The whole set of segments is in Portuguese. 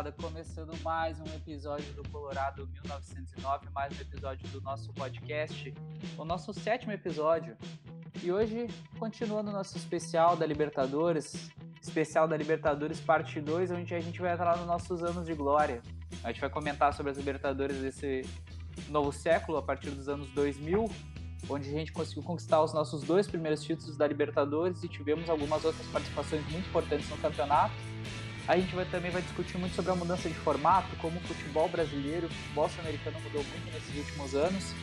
gurizada, começando mais um episódio do Colorado 1909, mais um episódio do nosso podcast, o nosso sétimo episódio. E hoje, continuando nosso especial da Libertadores, especial da Libertadores parte 2, onde a gente vai entrar nos nossos anos de glória. A gente vai comentar sobre as Libertadores desse novo século, a partir dos anos 2000, onde a gente conseguiu conquistar os nossos dois primeiros títulos da Libertadores e tivemos algumas outras participações muito importantes no campeonato. A gente vai, também vai discutir muito sobre a mudança de formato, como o futebol brasileiro, o futebol sul-americano mudou muito nesses últimos anos.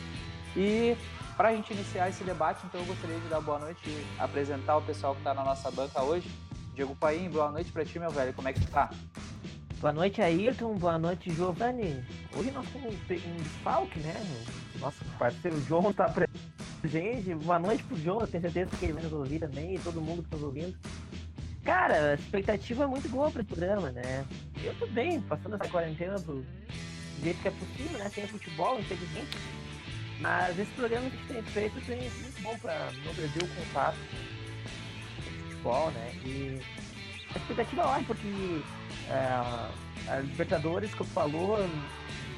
E para a gente iniciar esse debate, então eu gostaria de dar boa noite e apresentar o pessoal que está na nossa banca hoje. Diego Paim, boa noite para ti, meu velho. Como é que tu tá? Boa noite, Ayrton. Boa noite, Giovanni. Hoje nós temos um desfalque, né? Nosso parceiro João tá presente. Boa noite pro João. Eu tenho certeza que ele vai nos ouvir também e todo mundo que tá nos ouvindo. Cara, a expectativa é muito boa para esse programa, né? Eu tô bem, passando essa quarentena do jeito que é possível, né? Sem futebol, infelizmente. Mas esse programa que a gente tem feito tem sido muito bom para no Brasil o contato com futebol, né? E a expectativa é ótima, porque é, a Libertadores, como falou,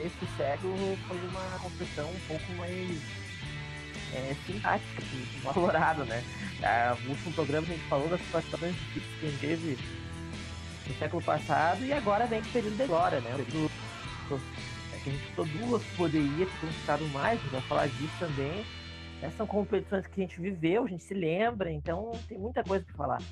esse século foi uma competição um pouco mais é, simpática que valorado, né? Ah, no último programa a gente falou das participações que a gente teve no século passado e agora vem o período de glória, né? O período, é que a gente duas, poderia ter conquistado mais, vai falar disso também. Essas são competições que a gente viveu, a gente se lembra, então tem muita coisa para falar.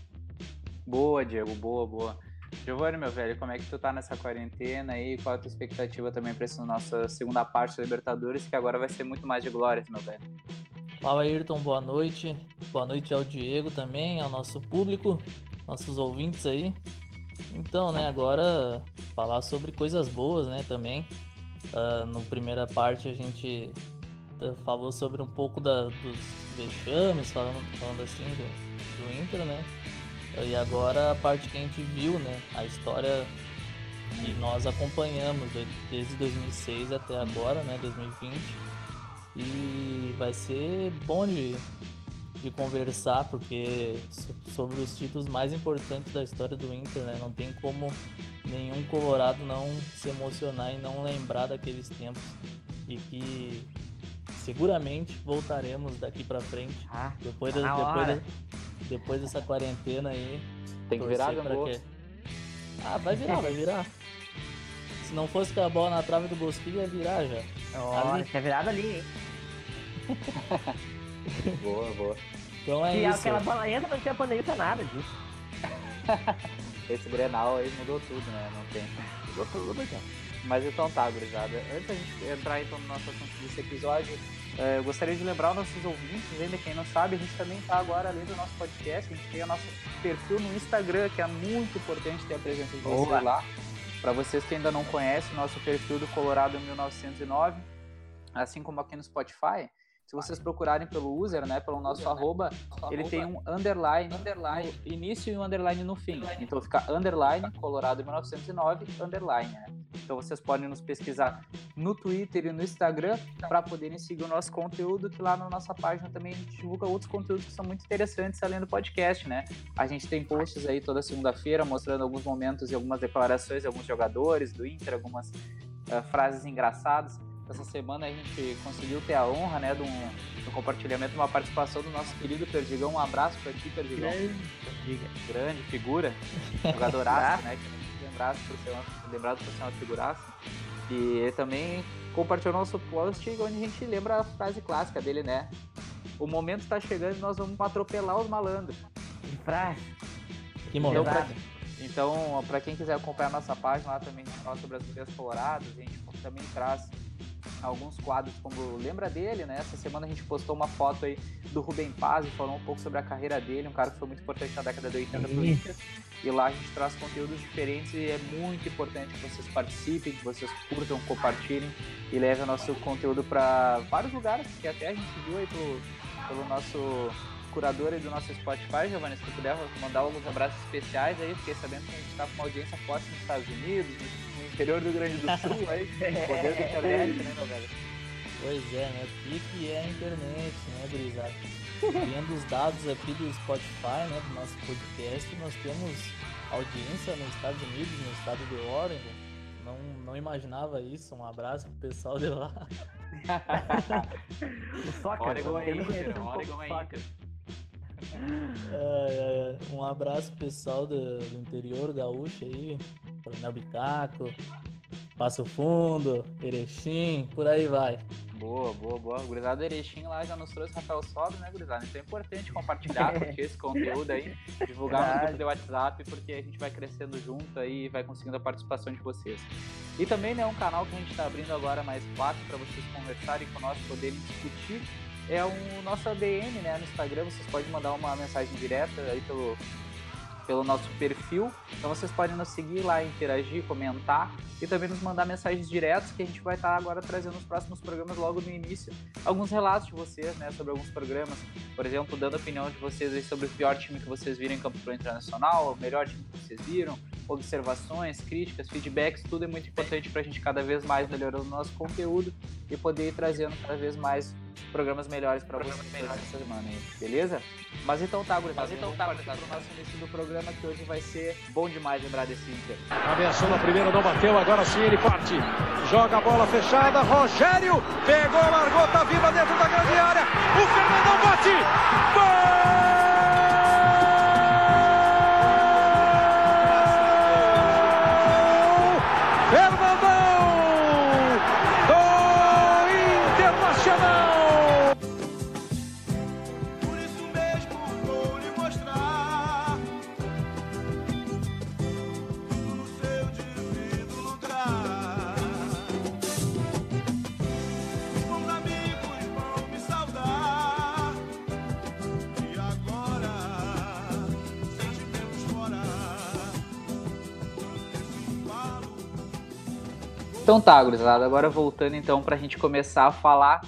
Boa, Diego, boa, boa. Giovanni, meu velho, como é que tu tá nessa quarentena aí? Qual a tua expectativa também para essa nossa segunda parte da Libertadores, que agora vai ser muito mais de glórias, meu velho? Fala Ayrton, boa noite. Boa noite ao Diego também, ao nosso público, nossos ouvintes aí. Então, né, agora falar sobre coisas boas, né, também. Uh, no primeira parte a gente uh, falou sobre um pouco da, dos vexames, falando, falando assim do, do Inter, né. E agora a parte que a gente viu, né, a história que nós acompanhamos desde 2006 até agora, né, 2020 e vai ser bom de, de conversar, porque sobre os títulos mais importantes da história do Inter, né? Não tem como nenhum colorado não se emocionar e não lembrar daqueles tempos. E que seguramente voltaremos daqui para frente. Ah, depois, da, depois, da, depois dessa quarentena aí. Tem que virar, que... Ah, vai virar, vai virar. Se não fosse com a bola na trave do Bosquilha, ia virar já. Olha, ali... virado ali, hein? boa, boa. Então é Se isso. aquela bola entra, não tinha pandemia nada disso. Esse Grenal aí mudou tudo, né? Não tem. Mudou tudo, então. Mas então tá, gurizada. Antes da gente entrar então no nosso assunto desse episódio, é, eu gostaria de lembrar os nossos ouvintes, ainda quem não sabe, a gente também tá agora além do nosso podcast, a gente tem o nosso perfil no Instagram, que é muito importante ter a presença de vocês lá. Para vocês que ainda não conhecem, nosso perfil do Colorado 1909 assim como aqui no Spotify, se vocês procurarem pelo user, né, pelo nosso user, arroba, né? ele tem um underline, underline no início e um underline no fim. Então fica underline Colorado 1909 underline. Né? Então vocês podem nos pesquisar no Twitter e no Instagram para poderem seguir o nosso conteúdo, que lá na nossa página também a gente divulga outros conteúdos que são muito interessantes além do podcast, né? A gente tem posts aí toda segunda-feira mostrando alguns momentos e algumas declarações de alguns jogadores do Inter, algumas uh, frases engraçadas essa semana a gente conseguiu ter a honra, né, de um, de um compartilhamento, uma participação do nosso querido Perdigão. Um abraço para ti, Perdigão. Grande, Grande figura, jogadoraço, né, que por ser uma, lembrado por ser uma figuraça. E também compartilhou nosso post onde a gente lembra a frase clássica dele, né? O momento está chegando e nós vamos atropelar os malandros. Que frase. Que momento. Então, para quem quiser acompanhar a nossa página lá também, a gente fala sobre as mulheres coloradas, a gente também traz alguns quadros como lembra dele, né? Essa semana a gente postou uma foto aí do Rubem Paz e falou um pouco sobre a carreira dele, um cara que foi muito importante na década de 80 pro Inter. E lá a gente traz conteúdos diferentes e é muito importante que vocês participem, que vocês curtam, compartilhem e levem o nosso conteúdo para vários lugares, que até a gente viu aí pelo, pelo nosso curador aí do nosso Spotify, Giovanni, se tu puder mandar alguns abraços especiais aí, fiquei sabendo que a gente está com uma audiência forte nos Estados Unidos, interior do Rio Grande do Sul, aí, poder da internet, né, meu velho? Pois é, né? O que, que é a internet, né, Brisado? Vendo os dados aqui do Spotify, né, do nosso podcast, nós temos audiência nos Estados Unidos, no estado de Oregon. Não, não imaginava isso. Um abraço pro pessoal de lá. o soccer, Oregon o é Inter, é um Oregon é soccer. É, é, um abraço pro pessoal do, do interior gaúcho aí, Coronel Bicaco, Passo Fundo, Erechim, por aí vai. Boa, boa, boa. Gurizada Erechim lá já nos trouxe Rafael Sobre, né, Gurizada? Então é importante compartilhar, curtir esse conteúdo aí, divulgar no grupo de WhatsApp, porque a gente vai crescendo junto aí e vai conseguindo a participação de vocês. E também, né, um canal que a gente está abrindo agora mais fácil para vocês conversarem com nós, poderem discutir, é o nosso ADM, né, no Instagram. Vocês podem mandar uma mensagem direta aí pelo, pelo nosso perfil. Então vocês podem nos seguir lá, interagir, comentar e também nos mandar mensagens diretas que a gente vai estar agora trazendo nos próximos programas logo no início. Alguns relatos de vocês, né, sobre alguns programas. Por exemplo, dando a opinião de vocês sobre o pior time que vocês viram em Campo Pro Internacional, o melhor time que vocês viram, observações, críticas, feedbacks, tudo é muito importante para a gente cada vez mais melhorando o nosso conteúdo e poder ir trazendo cada vez mais programas melhores para vocês essa semana aí, beleza? Mas então tá, gurizada, Mas então tá, gurizada. pro nosso início do programa que hoje vai ser bom demais lembrar desse Inter. Ameaçou na primeira, não bateu, agora sim ele parte. Joga a bola fechada, Rogério pegou, largou, tá viva dentro da grande área. O Fernandão bate! Gol! Então tá, gurizada, agora voltando então pra gente começar a falar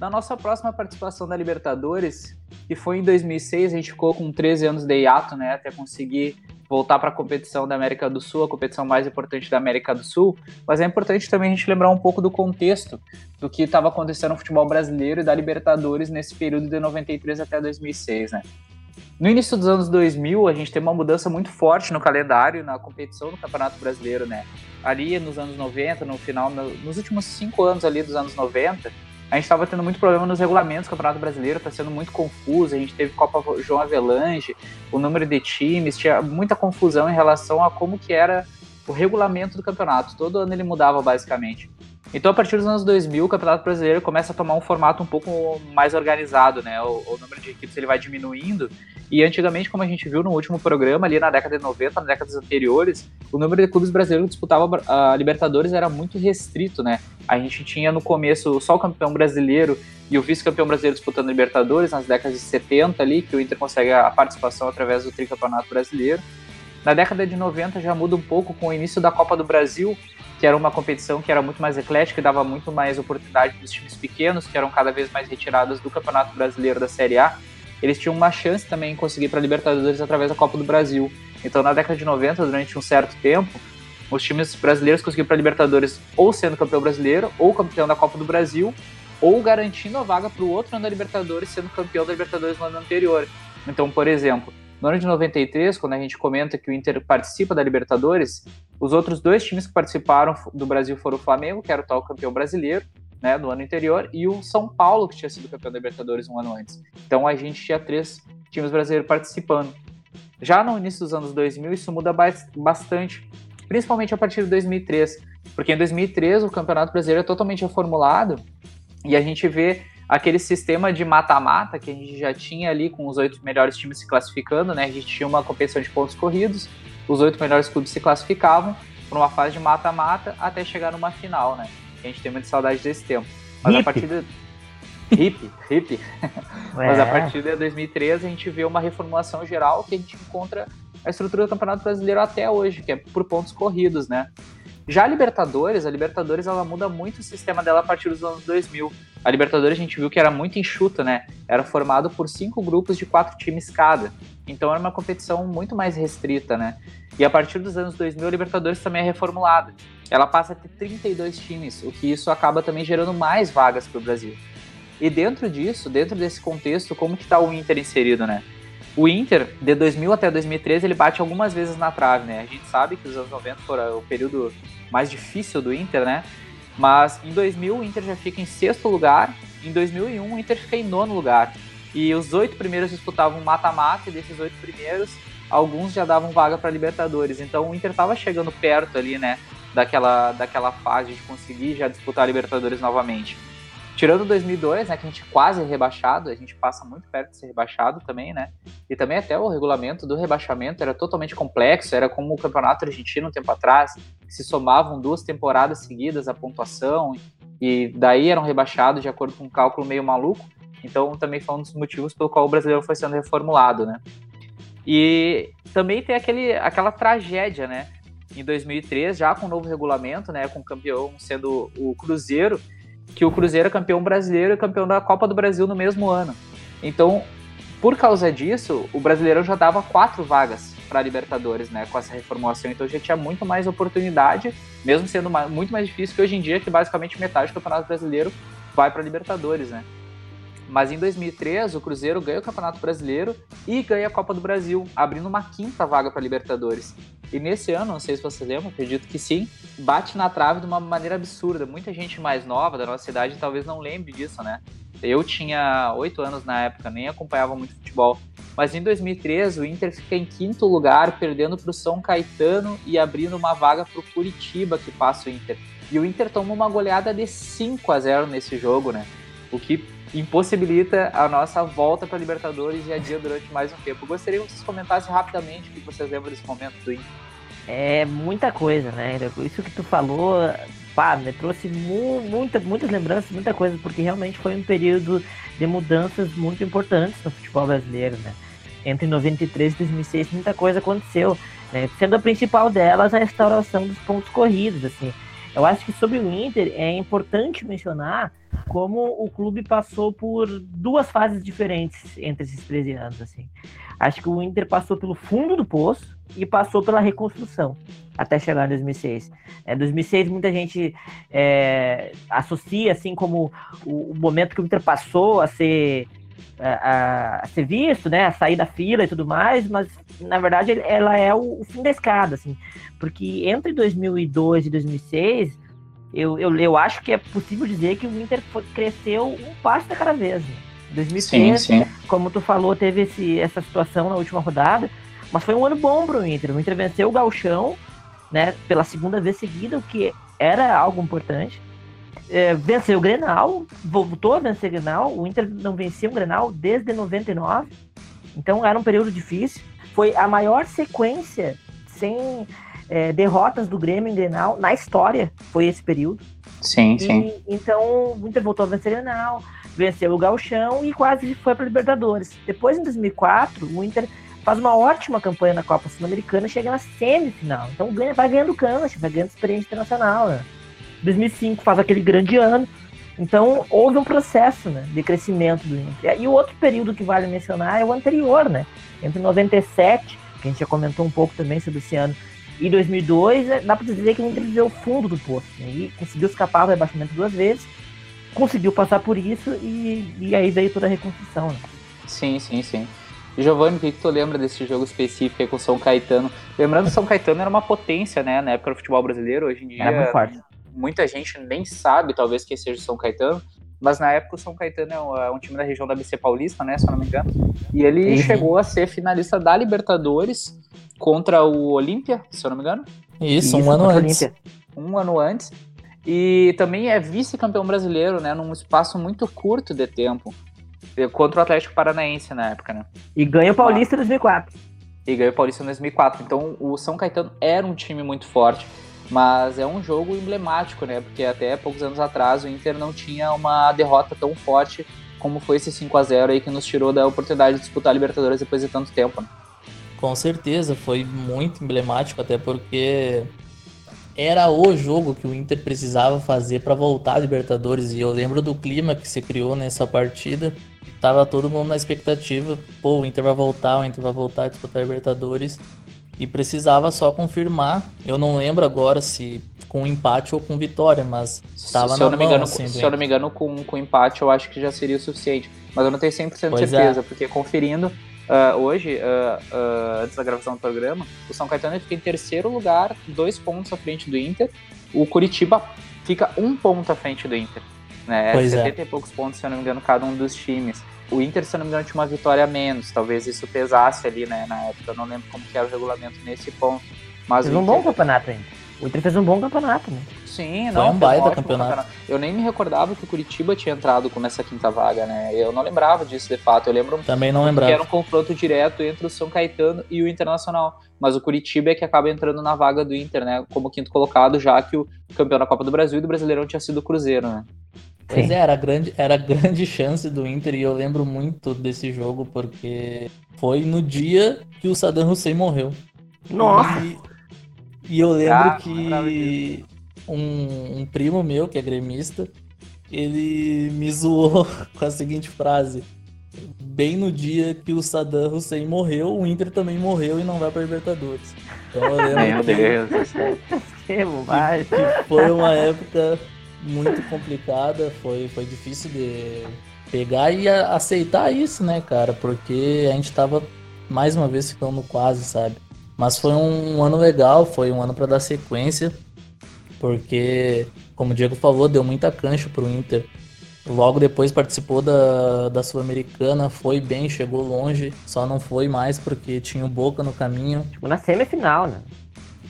da nossa próxima participação da Libertadores, que foi em 2006, a gente ficou com 13 anos de hiato, né, até conseguir voltar para a competição da América do Sul, a competição mais importante da América do Sul, mas é importante também a gente lembrar um pouco do contexto do que estava acontecendo no futebol brasileiro e da Libertadores nesse período de 93 até 2006, né. No início dos anos 2000, a gente tem uma mudança muito forte no calendário na competição do Campeonato Brasileiro, né? ali nos anos 90, no final, no- nos últimos cinco anos ali dos anos 90, a gente estava tendo muito problema nos regulamentos do Campeonato Brasileiro, está sendo muito confuso, a gente teve Copa João Avelange, o número de times, tinha muita confusão em relação a como que era o regulamento do campeonato, todo ano ele mudava basicamente. Então a partir dos anos 2000, o Campeonato Brasileiro começa a tomar um formato um pouco mais organizado, né, o, o número de equipes ele vai diminuindo, e antigamente, como a gente viu no último programa, ali na década de 90, nas décadas anteriores, o número de clubes brasileiros que disputavam a Libertadores era muito restrito, né? A gente tinha no começo só o campeão brasileiro e o vice-campeão brasileiro disputando a Libertadores, nas décadas de 70 ali, que o Inter consegue a participação através do tricampeonato brasileiro. Na década de 90 já muda um pouco com o início da Copa do Brasil, que era uma competição que era muito mais eclética e dava muito mais oportunidade para os times pequenos, que eram cada vez mais retirados do Campeonato Brasileiro da Série A. Eles tinham uma chance também em conseguir para a Libertadores através da Copa do Brasil. Então, na década de 90, durante um certo tempo, os times brasileiros conseguiram para a Libertadores ou sendo campeão brasileiro, ou campeão da Copa do Brasil, ou garantindo a vaga para o outro ano da Libertadores, sendo campeão da Libertadores no ano anterior. Então, por exemplo, no ano de 93, quando a gente comenta que o Inter participa da Libertadores, os outros dois times que participaram do Brasil foram o Flamengo, que era o tal campeão brasileiro, né, do ano anterior, e o São Paulo, que tinha sido campeão da Libertadores um ano antes. Então a gente tinha três times brasileiros participando. Já no início dos anos 2000, isso muda bas- bastante, principalmente a partir de 2003, porque em 2003 o Campeonato Brasileiro é totalmente reformulado e a gente vê aquele sistema de mata-mata que a gente já tinha ali com os oito melhores times se classificando, né? A gente tinha uma competição de pontos corridos, os oito melhores clubes se classificavam para uma fase de mata-mata até chegar numa final, né? A gente tem muita saudade desse tempo. Mas a Hip. partir de... Hip, hip. Mas a É. partir de 2013 a gente vê uma reformulação geral que a gente encontra a estrutura do Campeonato Brasileiro até hoje, que é por pontos corridos, né? Já a Libertadores, a Libertadores ela muda muito o sistema dela a partir dos anos 2000, a Libertadores a gente viu que era muito enxuta, né? Era formado por cinco grupos de quatro times cada. Então era uma competição muito mais restrita, né? E a partir dos anos 2000, a Libertadores também é reformulada. Ela passa a ter 32 times, o que isso acaba também gerando mais vagas para o Brasil. E dentro disso, dentro desse contexto, como que está o Inter inserido, né? O Inter, de 2000 até 2013, ele bate algumas vezes na trave, né? A gente sabe que os anos 90 foram o período mais difícil do Inter, né? Mas em 2000 o Inter já fica em sexto lugar, em 2001 o Inter fica em nono lugar. E os oito primeiros disputavam mata-mata, e desses oito primeiros, alguns já davam vaga para Libertadores. Então o Inter estava chegando perto ali, né, daquela, daquela fase de conseguir já disputar a Libertadores novamente. Tirando 2002, né, que a gente quase é rebaixado, a gente passa muito perto de ser rebaixado também, né? E também até o regulamento do rebaixamento era totalmente complexo, era como o Campeonato Argentino um tempo atrás, se somavam duas temporadas seguidas a pontuação e daí eram rebaixados de acordo com um cálculo meio maluco. Então também foi um dos motivos pelo qual o brasileiro foi sendo reformulado, né? E também tem aquele, aquela tragédia, né? Em 2003, já com o novo regulamento, né, com o campeão sendo o Cruzeiro, que o Cruzeiro é campeão brasileiro e campeão da Copa do Brasil no mesmo ano. Então, por causa disso, o Brasileirão já dava quatro vagas para Libertadores, né, com essa reformulação. Então já tinha muito mais oportunidade, mesmo sendo muito mais difícil que hoje em dia, que basicamente metade do Campeonato Brasileiro vai para Libertadores, né? Mas em 2003, o Cruzeiro ganha o Campeonato Brasileiro e ganha a Copa do Brasil, abrindo uma quinta vaga para Libertadores. E nesse ano, não sei se vocês lembram, acredito que sim, bate na trave de uma maneira absurda. Muita gente mais nova da nossa cidade talvez não lembre disso, né? Eu tinha oito anos na época, nem acompanhava muito futebol. Mas em 2013, o Inter fica em quinto lugar, perdendo para o São Caetano e abrindo uma vaga para o Curitiba, que passa o Inter. E o Inter toma uma goleada de 5 a 0 nesse jogo, né? O que impossibilita a nossa volta para Libertadores e adia durante mais um tempo. Eu gostaria que vocês comentassem rapidamente o que vocês lembram desse momento do Inter. É muita coisa, né? Isso que tu falou, pá, trouxe mu muita, muitas lembranças, muita coisa, porque realmente foi um período de mudanças muito importantes no futebol brasileiro, né? Entre 93 e 2006 muita coisa aconteceu, né? Sendo a principal delas a restauração dos pontos corridos, assim. Eu acho que sobre o Inter é importante mencionar como o clube passou por duas fases diferentes entre esses 13 anos, assim. Acho que o Inter passou pelo fundo do poço e passou pela reconstrução até chegar em 2006. É, 2006 muita gente é, associa assim como o, o, momento que o Inter passou a ser a, a, ser visto, né, a sair da fila e tudo mais, mas na verdade ela é o, o fim da escada, assim, porque entre 2002 e 2006 eu, eu, eu acho que é possível dizer que o Inter foi, cresceu um passo a cada vez. Né? 2006, sim, sim. como tu falou, teve esse, essa situação na última rodada, mas foi um ano bom para o Inter. O Inter venceu o Galchão, né, pela segunda vez seguida, o que era algo importante. É, venceu o Grenal, voltou a vencer o Grenal. O Inter não vencia o Grenal desde 99, então era um período difícil. Foi a maior sequência sem é, derrotas do Grêmio em Grenal na história, foi esse período. Sim, e, sim. Então o Inter voltou a vencer o Grenal, venceu o Gauchão e quase foi para Libertadores. Depois, em 2004, o Inter faz uma ótima campanha na Copa Sul-Americana, chega na semifinal. Então ganha, vai ganhando cancha, vai ganhando experiência internacional. Né? 2005 faz aquele grande ano. Então houve um processo né, de crescimento do Inter. E o outro período que vale mencionar é o anterior, né? Entre 97, que a gente já comentou um pouco também sobre esse ano, e 2002, é, dá para dizer que o Inter viveu o fundo do poço. Né? E conseguiu escapar do rebaixamento duas vezes, conseguiu passar por isso e, e aí veio toda a reconstrução. Né? Sim, sim, sim. Giovanni, o que, que tu lembra desse jogo específico aí com o São Caetano? Lembrando que o São Caetano era uma potência, né, na época do futebol brasileiro, hoje em dia muita gente nem sabe, talvez, que seja o São Caetano, mas na época o São Caetano é um, é um time da região da BC Paulista, né, se eu não me engano, e ele uhum. chegou a ser finalista da Libertadores contra o Olímpia, se eu não me engano. Isso, um ano antes. Um ano antes. E também é vice-campeão brasileiro, né? Num espaço muito curto de tempo. Contra o Atlético Paranaense na época, né? E ganha o Paulista em 2004. E ganha o Paulista em 2004. Então o São Caetano era um time muito forte. Mas é um jogo emblemático, né? Porque até poucos anos atrás o Inter não tinha uma derrota tão forte como foi esse 5 a 0 aí que nos tirou da oportunidade de disputar a Libertadores depois de tanto tempo, né? Com certeza, foi muito emblemático, até porque era o jogo que o Inter precisava fazer para voltar à Libertadores. E eu lembro do clima que se criou nessa partida. Tava todo mundo na expectativa, pô, o Inter vai voltar, o Inter vai voltar a disputar a Libertadores. E precisava só confirmar. Eu não lembro agora se com empate ou com vitória, mas tava se na eu mão, engano, assim, se eu não me engano com, com empate eu acho que já seria o suficiente. Mas eu não tenho 100% Pois é. certeza, porque conferindo ah, hoje, ah, ah, antes da gravação do programa, o São Caetano fica em terceiro lugar, dois pontos à frente do Inter. O Curitiba fica um ponto à frente do Inter. Né? Pois é. 70 e poucos pontos, se eu não me engano, cada um dos times. O Inter, se não me engano, tinha uma vitória a menos. Talvez isso pesasse ali, né, na época. Eu não lembro como que era o regulamento nesse ponto. Mas Fez o um bom Inter- campeonato ainda. O Inter fez um bom campeonato, né? Sim, Foi não. um baita ótimo campeonato. Eu nem me recordava que o Curitiba tinha entrado com essa quinta vaga, né? Eu não lembrava disso de fato. Eu lembro Também não que lembrava. era um confronto direto entre o São Caetano e o Internacional. Mas o Curitiba é que acaba entrando na vaga do Inter, né? Como quinto colocado, já que o campeão da Copa do Brasil e do Brasileirão tinha sido o Cruzeiro, né? Pois é, era grande, era grande chance do Inter e eu lembro muito desse jogo porque foi no dia que o Saddam Hussein morreu. Nossa! E, e eu lembro Ah, que um, um primo meu, que é gremista, ele me zoou com a seguinte frase. Bem no dia que o Saddam Hussein morreu, o Inter também morreu e não vai para Libertadores. Então eu lembro Meu que- Deus do céu. Que bobagem. que foi uma época muito complicada, foi, foi difícil de pegar e aceitar isso, né, cara? Porque a gente tava mais uma vez ficando quase, sabe? Mas foi um ano legal, foi um ano para dar sequência, porque, como o Diego falou, deu muita cancha pro Inter. Logo depois participou da, da Sul-Americana, foi bem, chegou longe, só não foi mais porque tinha o Boca no caminho. Tipo, na semifinal, né?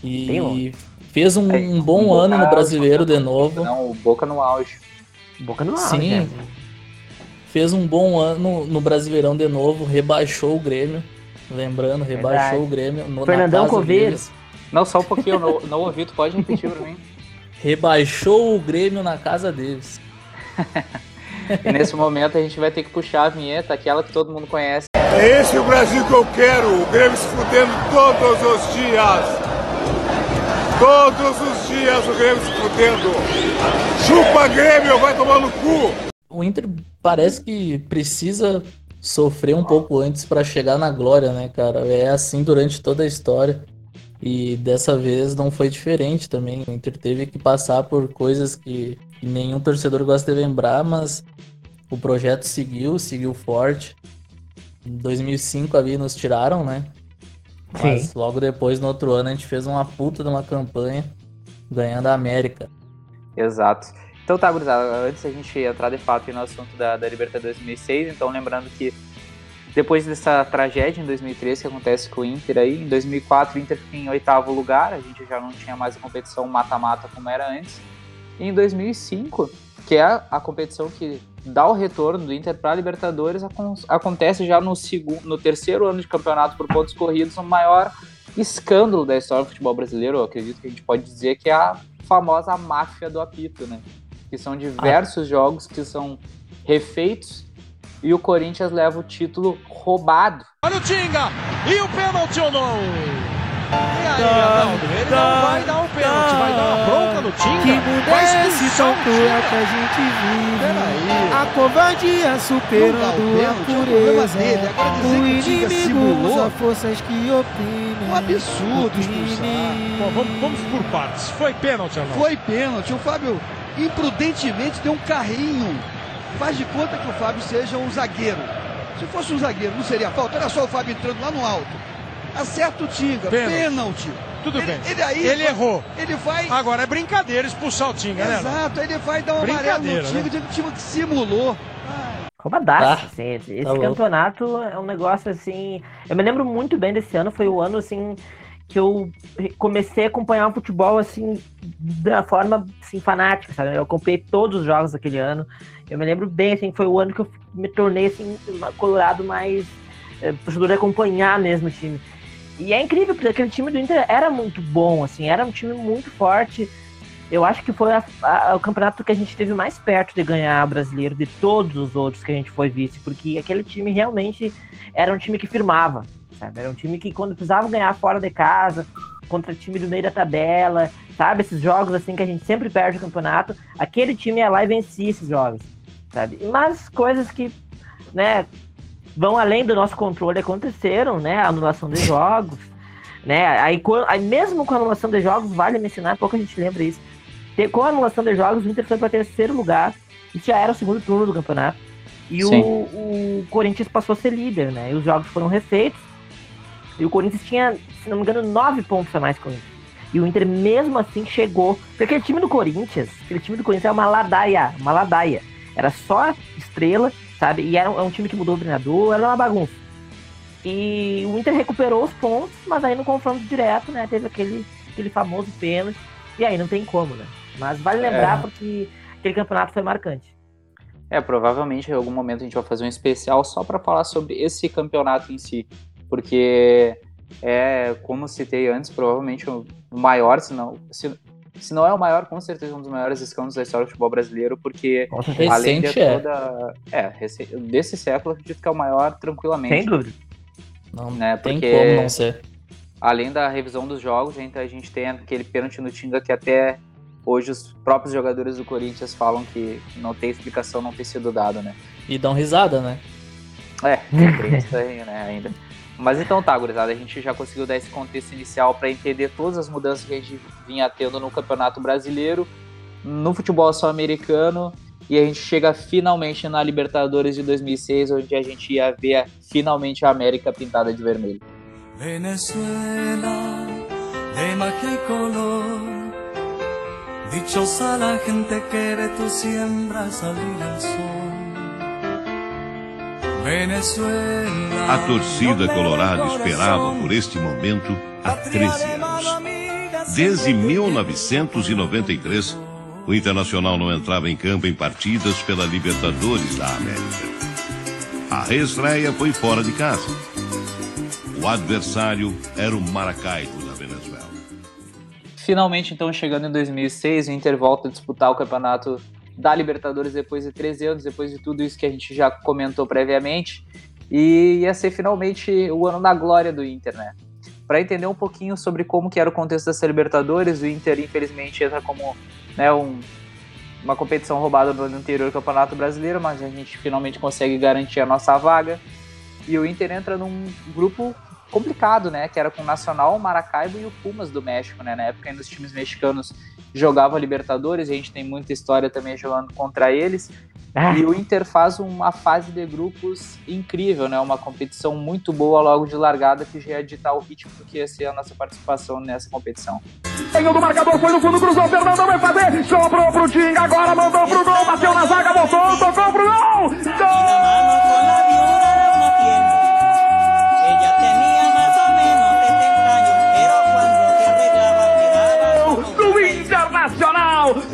E. fez um, É, um bom ano no brasileiro de novo. Não, o Boca no auge. Boca no auge, Sim. né? Fez um bom ano no Brasileirão de novo, rebaixou o Grêmio. Lembrando, rebaixou Verdade. o Grêmio no, Fernandão na casa Coveiro. deles. Não, só um pouquinho, eu não, não ouvi, tu pode repetir pra mim? Rebaixou o Grêmio na casa deles. E nesse momento a gente vai ter que puxar a vinheta, aquela que todo mundo conhece. É esse o Brasil que eu quero. O Grêmio se fudendo todos os dias. Todos os dias o Grêmio se fudendo. Chupa Grêmio, vai tomar no cu. O Inter parece que precisa sofrer um pouco antes para chegar na glória, né, cara? É assim durante toda a história. E dessa vez não foi diferente também. O Inter teve que passar por coisas que, nenhum torcedor gosta de lembrar, mas o projeto seguiu, seguiu forte. Em 2005 ali nos tiraram, né? Mas Sim. logo depois, no outro ano, a gente fez uma puta de uma campanha ganhando a América. Exato. Então tá, gurizada, antes da gente entrar de fato no assunto da, da Libertadores 2006, então lembrando que depois dessa tragédia em 2003 que acontece com o Inter aí, em 2004 o Inter fica em oitavo lugar, a gente já não tinha mais a competição mata-mata como era antes. E em 2005, que é a, competição que dá o retorno do Inter para a Libertadores, acon- acontece já no, segundo, no terceiro ano de campeonato por pontos corridos, o maior escândalo da história do futebol brasileiro, eu acredito que a gente pode dizer que é a famosa máfia do apito, né? Que são diversos jogos que são refeitos e o Corinthians leva o título roubado. Olha o Tinga! E o pênalti ou não? E aí, Arnaldo? Ele não vai dar um pênalti, vai dar uma bronca no Tinga. Vai expulsar o Tinga. que a gente vive. Peraí. A covardia superando o a é pureza. dele. Agora dizer O que inimigo simulou usa forças que oprimem. um absurdo expulsar. Bom, vamos, vamos por partes. Foi pênalti, Arnaldo? Foi pênalti. O Fábio imprudentemente deu um carrinho. Faz de conta que o Fábio seja um zagueiro. Se fosse um zagueiro, não seria falta. Olha só o Fábio entrando lá no alto. Acerta o Tinga. Pênalti. Pênalti. Tudo ele, bem. Ele aí. Ele errou. Ele vai. Agora é brincadeira expulsar o Tinga, né? Exato, ele vai dar um amarelo no Brincadeira, Tinga, né? o Tinga que simulou. Roubadaço, Ah, assim. Esse, tá louco. campeonato é um negócio assim. Eu me lembro muito bem desse ano, foi o ano assim que eu comecei a acompanhar o futebol assim da forma assim, fanática, sabe? Eu acompanhei todos os jogos daquele ano. Eu me lembro bem assim, foi o ano que eu me tornei assim uma- colorado mais é, torcedor de acompanhar mesmo o time. E é incrível porque aquele time do Inter era muito bom, assim, era um time muito forte. Eu acho que foi a- a- o campeonato que a gente esteve mais perto de ganhar brasileiro de todos os outros que a gente foi vice, porque aquele time realmente era um time que firmava, sabe? Era um time que quando precisava ganhar fora de casa, contra time do meio da tabela, sabe? Esses jogos assim que a gente sempre perde o campeonato, aquele time ia lá e vencia esses jogos, sabe? Mas coisas que, né, vão além do nosso controle aconteceram, né? A anulação de jogos, né? Aí, aí mesmo com a anulação de jogos, vale mencionar, pouca gente lembra isso. Com a anulação de jogos, o Inter foi para terceiro lugar. Isso já era o segundo turno do campeonato. E o, o, Corinthians passou a ser líder, né? E os jogos foram refeitos. E o Corinthians tinha, se não me engano, nove pontos a mais que o Inter. E o Inter mesmo assim chegou. Porque aquele time do Corinthians, aquele time do Corinthians é uma ladaia, uma ladaia. Era só estrela, sabe? E era um, é um time que mudou o treinador, era uma bagunça. E o Inter recuperou os pontos, mas aí no confronto direto, né, teve aquele, aquele famoso pênalti. E aí não tem como, né? Mas vale lembrar é. porque aquele campeonato foi marcante. É, provavelmente em algum momento a gente vai fazer um especial só para falar sobre esse campeonato em si, porque é, como citei antes, provavelmente o maior, se não, se, se não é o maior, com certeza um dos maiores escândalos da história do futebol brasileiro, porque Recente além de toda. É, é desse século, acredito que é o maior tranquilamente. Sem dúvida. Não né, tem como não ser. Além da revisão dos jogos, a gente tem aquele pênalti no Tinga que até hoje os próprios jogadores do Corinthians falam que não tem explicação não ter sido dado, né? E dão risada, né? É, tem isso aí, né, ainda. Mas então tá, gurizada, a gente já conseguiu dar esse contexto inicial para entender todas as mudanças que a gente vinha tendo no Campeonato Brasileiro, no futebol sul-americano, e a gente chega finalmente na Libertadores de 2006, onde a gente ia ver finalmente a América pintada de vermelho. Venezuela, de color, dichosa la gente que de tu siembra salir al sol. A torcida colorada esperava por este momento há 13 anos. Desde 1993, o Internacional não entrava em campo em partidas pela Libertadores da América. A reestreia foi fora de casa. O adversário era o Maracaibo da Venezuela. Finalmente, então, chegando em 2006, o Inter volta a disputar o campeonato da Libertadores depois de 13 anos, depois de tudo isso que a gente já comentou previamente. E ia ser finalmente o ano da glória do Inter, né? Para entender um pouquinho sobre como que era o contexto dessa Libertadores, o Inter infelizmente entra como né, um, uma competição roubada do anterior Campeonato Brasileiro, mas a gente finalmente consegue garantir a nossa vaga. E o Inter entra num grupo complicado, né? Que era com o Nacional, o Maracaibo e o Pumas do México, né? Na época ainda os times mexicanos jogavam Libertadores, a gente tem muita história também jogando contra eles. Ah. E o Inter faz uma fase de grupos incrível, né? Uma competição muito boa logo de largada que já ia ditar o ritmo do que ia ser a nossa participação nessa competição. Ganhou do marcador, foi no fundo, cruzou, Fernando vai fazer, sobrou pro Tinga, agora mandou pro gol, bateu na zaga, voltou, tocou pro gol! Gol! Louis!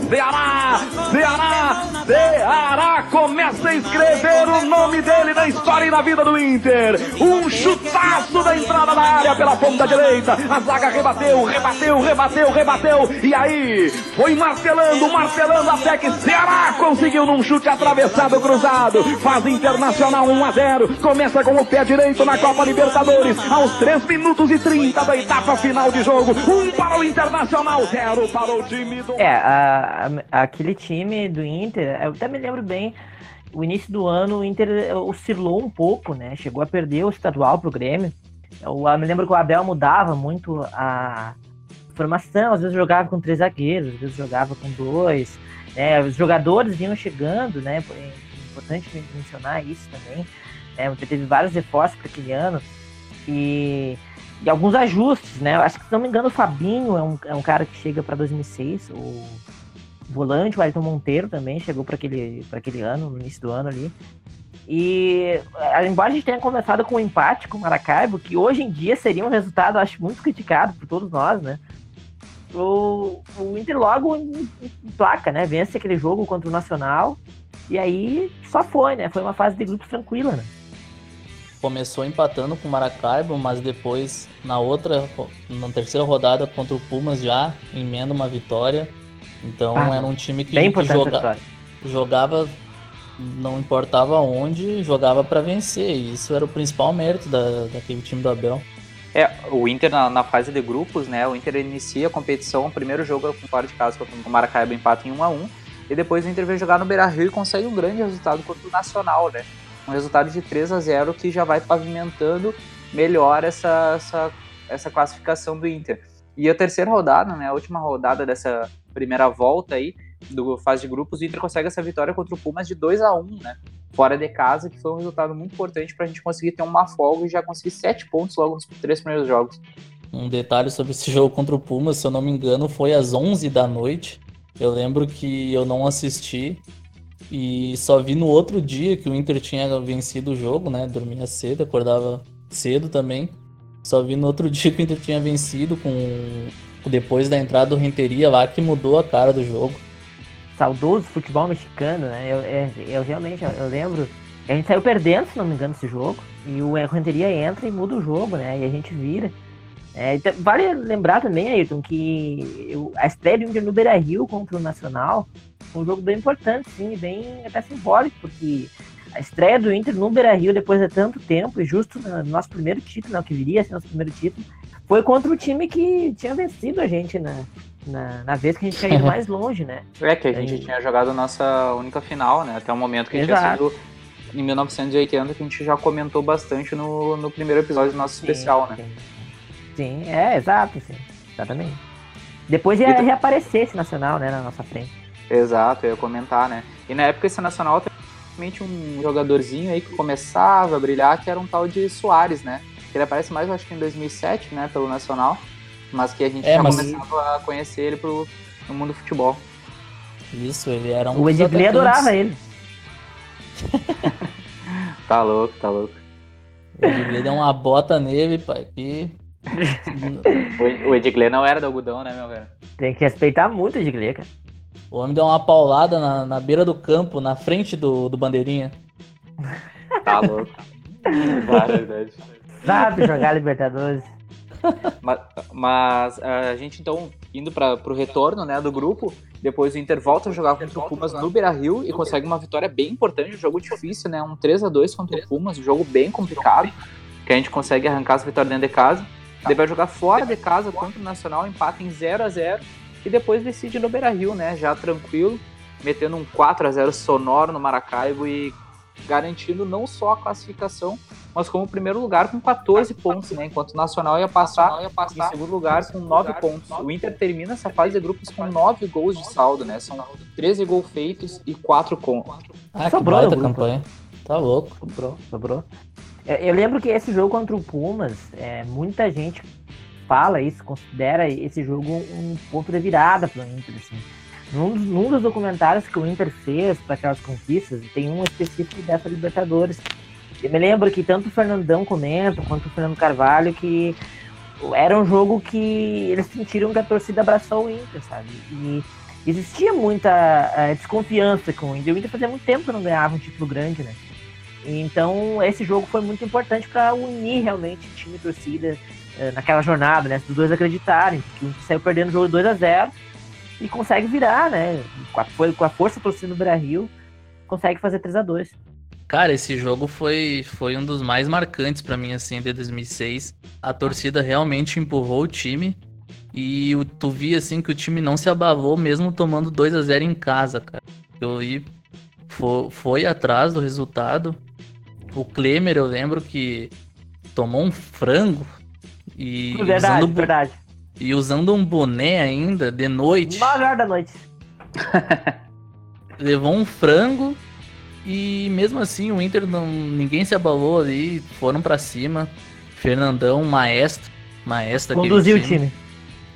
Ceará, Ceará, Ceará começa a escrever o nome dele na história e na vida do Inter. Um chutaço da entrada da área pela ponta direita. A zaga rebateu, rebateu, rebateu, rebateu. E aí foi martelando, martelando até que Ceará conseguiu num chute atravessado cruzado. Faz Internacional 1 a 0. Começa com o pé direito na Copa Libertadores. Aos 3 minutos e 30 da etapa final de jogo. Um para o Internacional, zero para o time do. É, a, a, aquele time do Inter, eu até me lembro bem, o início do ano o Inter oscilou um pouco, né? Chegou a perder o estadual pro Grêmio. Eu, eu me lembro que o Abel mudava muito a formação, às vezes jogava com três zagueiros, às vezes jogava com dois. Né? Os jogadores vinham chegando, né? É importante mencionar isso também. Né? O Inter teve vários reforços para aquele ano. E e alguns ajustes, né? Acho que, se não me engano, o Fabinho é um, é um cara que chega para 2006. O volante, o Ayrton Monteiro também chegou para aquele, aquele ano, no início do ano ali. E embora a gente tenha começado com um empate com o Maracaibo, que hoje em dia seria um resultado, acho, muito criticado por todos nós, né? O, o Inter logo placa, né? Vence aquele jogo contra o Nacional. E aí só foi, né? Foi uma fase de grupo tranquila, né? Começou empatando com o Maracaibo, mas depois na outra, na terceira rodada contra o Pumas já emenda uma vitória. Então ah, era um time que, que joga, jogava, não importava onde, jogava para vencer. E isso era o principal mérito da, daquele time do Abel. É, o Inter na, na, fase de grupos, né? O Inter inicia a competição, o primeiro jogo fora de casa contra o Maracaibo empata em 1 a 1 e depois o Inter vem jogar no Beira-Rio e consegue um grande resultado contra o Nacional, né? Um resultado de 3 a 0 que já vai pavimentando melhor essa, essa, essa classificação do Inter. E a terceira rodada, né, a última rodada dessa primeira volta aí do fase de grupos, o Inter consegue essa vitória contra o Pumas de 2 a 1 né? fora de casa, que foi um resultado muito importante para a gente conseguir ter uma folga e já conseguir sete pontos logo nos três primeiros jogos. Um detalhe sobre esse jogo contra o Pumas, se eu não me engano, foi às 11 da noite. Eu lembro que eu não assisti e só vi no outro dia que o Inter tinha vencido o jogo, né? Dormia cedo, acordava cedo também. Só vi no outro dia que o Inter tinha vencido com depois da entrada do Renteria lá que mudou a cara do jogo saudoso futebol mexicano, né? Eu, eu, eu realmente eu lembro. A gente saiu perdendo, se não me engano, esse jogo. E o Renteria entra e muda o jogo, né? E a gente vira. É, então, vale lembrar também, Ayrton, que eu, a estreia do Inter no Beira Rio contra o Nacional foi um jogo bem importante, sim, bem até simbólico, porque a estreia do Inter no Beira Rio depois de tanto tempo, e justo no nosso primeiro título, né, que viria a ser nosso primeiro título, foi contra o time que tinha vencido a gente na, na, na vez que a gente tinha ido mais longe, né? É, que a gente tinha jogado a nossa única final, né? Até o momento que a gente Exato. tinha sido em 1980, que a gente já comentou bastante no, no primeiro episódio do nosso sim, especial, né? Sim. Sim, é, exato, sim. Exatamente. Depois ia e, reaparecer esse Nacional, né, na nossa frente. Exato, eu ia comentar, né? E na época esse Nacional realmente um jogadorzinho aí que começava a brilhar, que era um tal de Soares, né? Ele aparece mais, acho que em 2007, né, pelo Nacional mas que a gente é, já mas... começava a conhecer ele pro, no mundo do futebol. Isso, ele era um. O Edgley adorava ele. tá louco, tá louco. O Edgley deu uma bota nele, pai, que. o Edgley não era do algodão, né, meu velho? Tem que respeitar muito o Edgley, cara. O homem deu uma paulada na, na beira do campo, na frente do, do bandeirinha. Tá louco. Verdade. Sabe jogar Libertadores mas, mas, a gente então indo para o retorno né, do grupo, depois o Inter volta a jogar contra o Pumas no Beira Rio e consegue uma vitória bem importante, um jogo difícil, né? Um 3 a 2 contra o Pumas, um jogo bem complicado, que a gente consegue arrancar essa vitória dentro de casa. Daí vai jogar fora de casa contra o Nacional, empata em 0 a 0 e depois decide no Beira Rio, né? Já tranquilo, metendo um 4 a 0 sonoro no Maracaibo e garantindo não só a classificação, mas como primeiro lugar com 14 pontos, né? Enquanto o Nacional ia passar, ia passar em segundo lugar com 9 pontos. O Inter termina essa fase de grupos com 9 gols de saldo, né? São 13 gols feitos e 4 com. Ah, que baita campanha. Tá louco. Sobrou, sobrou. É, eu lembro que esse jogo contra o Pumas, é, muita gente fala isso, considera esse jogo um ponto de virada para o Inter, assim. Num, num dos documentários que o Inter fez para aquelas conquistas, tem um específico dessa Libertadores. Eu me lembro que tanto o Fernandão comenta quanto o Fernando Carvalho que era um jogo que eles sentiram que a torcida abraçou o Inter, sabe? E existia muita uh, desconfiança com o Inter. O Inter fazia muito tempo que não ganhava um título grande, né? Então, esse jogo foi muito importante para unir realmente time e torcida uh, naquela jornada, né? Os dois acreditarem, que Inter saiu perdendo o jogo 2 a 0 e consegue virar, né? Com a, força torcida do Brasil, consegue fazer 3 a 2 Cara, esse jogo foi, foi um dos mais marcantes para mim, assim, de 2006. A torcida realmente empurrou o time e tu via, assim, que o time não se abavou mesmo tomando 2 a 0 em casa, cara. Eu ia, foi, foi atrás do resultado. O Klemer, eu lembro que tomou um frango e... Verdade, usando, verdade. E usando um boné ainda, de noite. 9 horas da noite. levou um frango e mesmo assim o Inter não ninguém se abalou ali, foram para cima. Fernandão, maestro, maestro Conduziu o time.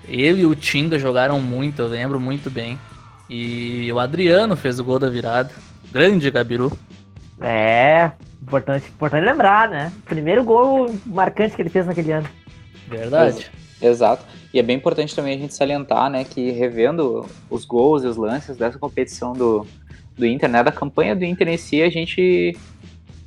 Ele e o Tinga jogaram muito, eu lembro muito bem. E o Adriano fez o gol da virada. Grande Gabiru. É, importante, importante lembrar, né? Primeiro gol marcante que ele fez naquele ano. Verdade. Exato. E é bem importante também a gente salientar, né, que revendo os gols e os lances dessa competição do, do Inter, né, da campanha do Inter em si, a gente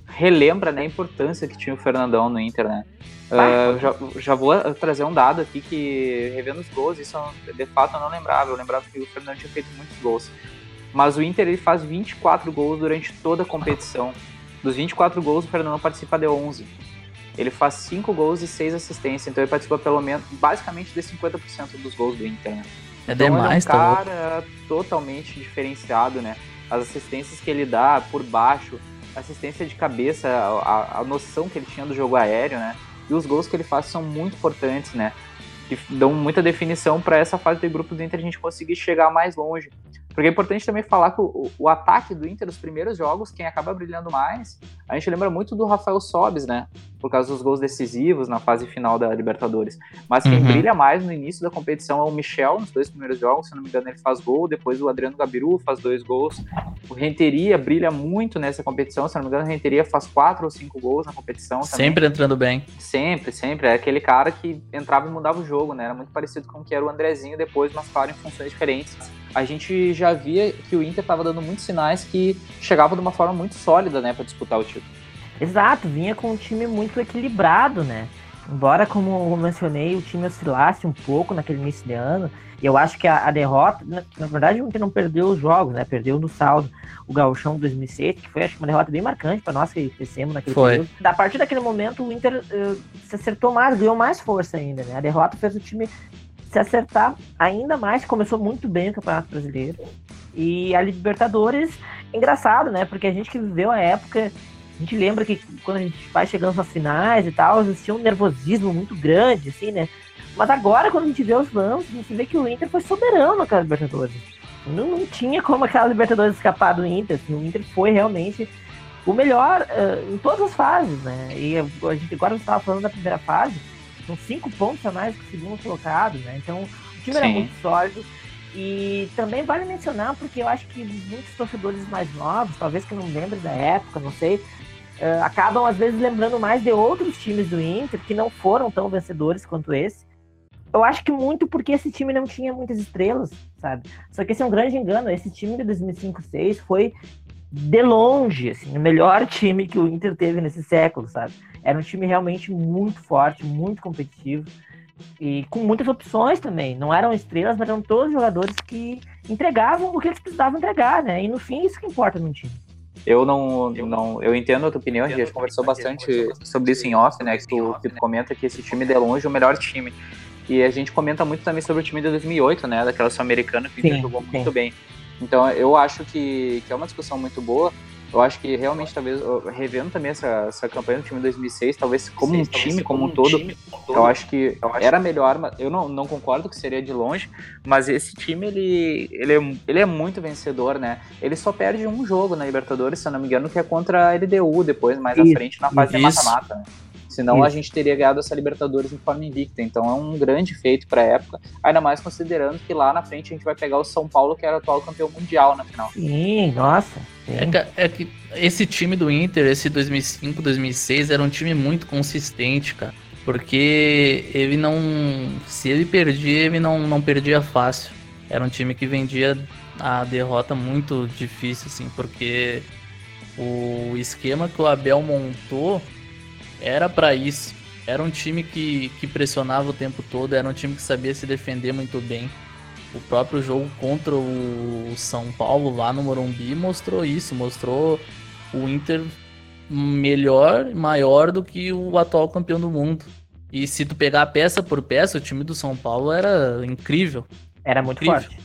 relembra né, a importância que tinha o Fernandão no Inter, né? Uh, já, já vou trazer um dado aqui que, revendo os gols, isso de fato eu não lembrava. Eu lembrava que o Fernandão tinha feito muitos gols. Mas o Inter ele faz 24 gols durante toda a competição. Dos 24 gols, o Fernandão participa de 11. ele faz 5 gols e 6 assistências, então ele participa pelo menos, basicamente, de 50% dos gols do Inter. Né? É então demais, ele é um tá cara totalmente diferenciado, né? As assistências que ele dá por baixo, assistência de cabeça, a, a noção que ele tinha do jogo aéreo, né? E os gols que ele faz são muito importantes, né? Que dão muita definição para essa fase de grupo do Inter a gente conseguir chegar mais longe. Porque é importante também falar que o, o, ataque do Inter, os primeiros jogos, quem acaba brilhando mais, a gente lembra muito do Rafael Sobes, né? Por causa dos gols decisivos na fase final da Libertadores. Mas quem Uhum. brilha mais no início da competição é o Michel, nos dois primeiros jogos, se não me engano, ele faz gol. Depois o Adriano Gabiru faz dois gols. O Renteria brilha muito nessa competição, se não me engano, o Renteria faz quatro ou cinco gols na competição também. Sempre entrando bem. Sempre, sempre. É aquele cara que entrava e mudava o jogo, né? Era muito parecido com o que era o Andrezinho depois, mas claro, em funções diferentes. A gente já via que o Inter estava dando muitos sinais que chegava de uma forma muito sólida, né, para disputar o título. Exato, vinha com um time muito equilibrado, né? Embora, como eu mencionei, o time oscilasse um pouco naquele início de ano, e eu acho que a, a derrota, na, na verdade, o Inter não perdeu os jogos, né? Perdeu no saldo o Gauchão 2006, que foi, acho que, uma derrota bem marcante para nós que crescemos naquele Foi. período. A partir daquele momento, o Inter eh, se acertou mais, ganhou mais força ainda, né? A derrota fez o time se acertar ainda mais, começou muito bem o Campeonato Brasileiro. E a Libertadores, engraçado, né? Porque a gente que viveu a época, a gente lembra que quando a gente vai chegando nas finais e tal, existia um nervosismo muito grande, assim, né? Mas agora, quando a gente vê os lances, a gente vê que o Inter foi soberano naquela Libertadores. Não, não tinha como aquela Libertadores escapar do Inter. Assim, o Inter foi realmente o melhor eh, em todas as fases, né? E a gente agora estava falando da primeira fase, são cinco pontos a mais que o segundo colocado, né? Então o time era Sim. muito sólido. E também vale mencionar, porque eu acho que muitos torcedores mais novos, talvez que não lembrem da época, não sei, eh, acabam às vezes lembrando mais de outros times do Inter que não foram tão vencedores quanto esse. Eu acho que muito porque esse time não tinha muitas estrelas, sabe? Só que esse é um grande engano. Esse time de 2005-6 foi de longe, assim, o melhor time que o Inter teve nesse século, sabe? Era um time realmente muito forte, muito competitivo e com muitas opções também. Não eram estrelas, mas eram todos jogadores que entregavam o que eles precisavam entregar, né? E no fim, isso que importa num time. Eu não, não, eu entendo a tua opinião, a gente conversou bastante sobre isso em off, né? Que tu, que tu comenta que esse time de longe é o melhor time. E a gente comenta muito também sobre o time de 2008, né? Daquela sul-americana que Sim, jogou sim. muito bem. Então eu acho que, que é uma discussão muito boa. Eu acho que realmente, talvez, eu- revendo também essa, essa campanha do time de 2006, talvez como um time, como um todo, eu acho que era melhor, mas eu não, não concordo que seria de longe, mas esse time, ele, ele, é, ele é muito vencedor, né? Ele só perde um jogo na Libertadores, se eu não me engano, que é contra a LDU, depois, mais à Isso, frente, na fase de isso. mata-mata, né? Senão a Isso. gente teria ganhado essa Libertadores de forma invicta. Então é um grande feito pra época, ainda mais considerando que lá na frente a gente vai pegar o São Paulo, que era o atual campeão mundial na final. Sim, nossa. sim. É que, é que esse time do Inter, esse 2005, 2006, era um time muito consistente, cara. Porque ele não. Se ele perdia, ele não, não perdia fácil. Era um time que vendia a derrota muito difícil, assim, porque o esquema que o Abel montou era pra isso. Era um time que, que pressionava o tempo todo, era um time que sabia se defender muito bem. O próprio jogo contra o São Paulo lá no Morumbi mostrou isso, mostrou o Inter melhor, maior do que o atual campeão do mundo. E se tu pegar peça por peça, o time do São Paulo era incrível. Era muito Incrível. forte.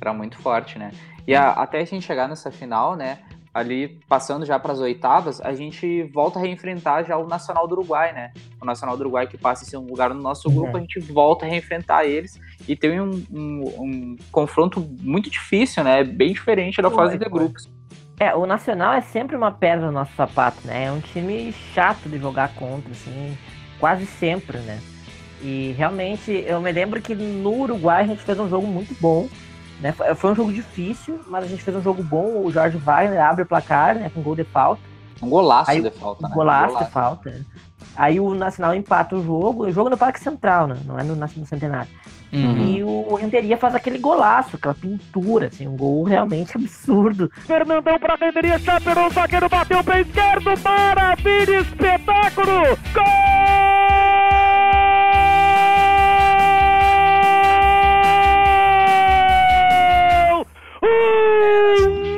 Era muito forte, né? E a- até a gente chegar nessa final, né? Ali passando já para as oitavas, a gente volta a reenfrentar já o Nacional do Uruguai, né? O Nacional do Uruguai que passa a ser um lugar no nosso grupo, Uhum. a gente volta a reenfrentar eles e tem um, um- um confronto muito difícil, né? Bem diferente da fase de grupos. É, o Nacional é sempre uma pedra no nosso sapato, né? É um time chato de jogar contra, assim, quase sempre, né? E realmente, eu me lembro que no Uruguai a gente fez um jogo muito bom, né? Foi- um jogo difícil, mas a gente fez um jogo bom. O Jorge Wagner abre o placar, né? Com gol de falta. Um golaço Aí, de falta, Um né? golaço de falta. Aí o Nacional empata o jogo, o jogo no Parque Central, né? Não é no, no Centenário. Uhum. E o Renteria faz aquele golaço, aquela pintura, assim, um gol realmente absurdo. Fernandão pra Renteria, chaperou o zagueiro, bateu o pé esquerdo, maravilha, espetáculo! Gol!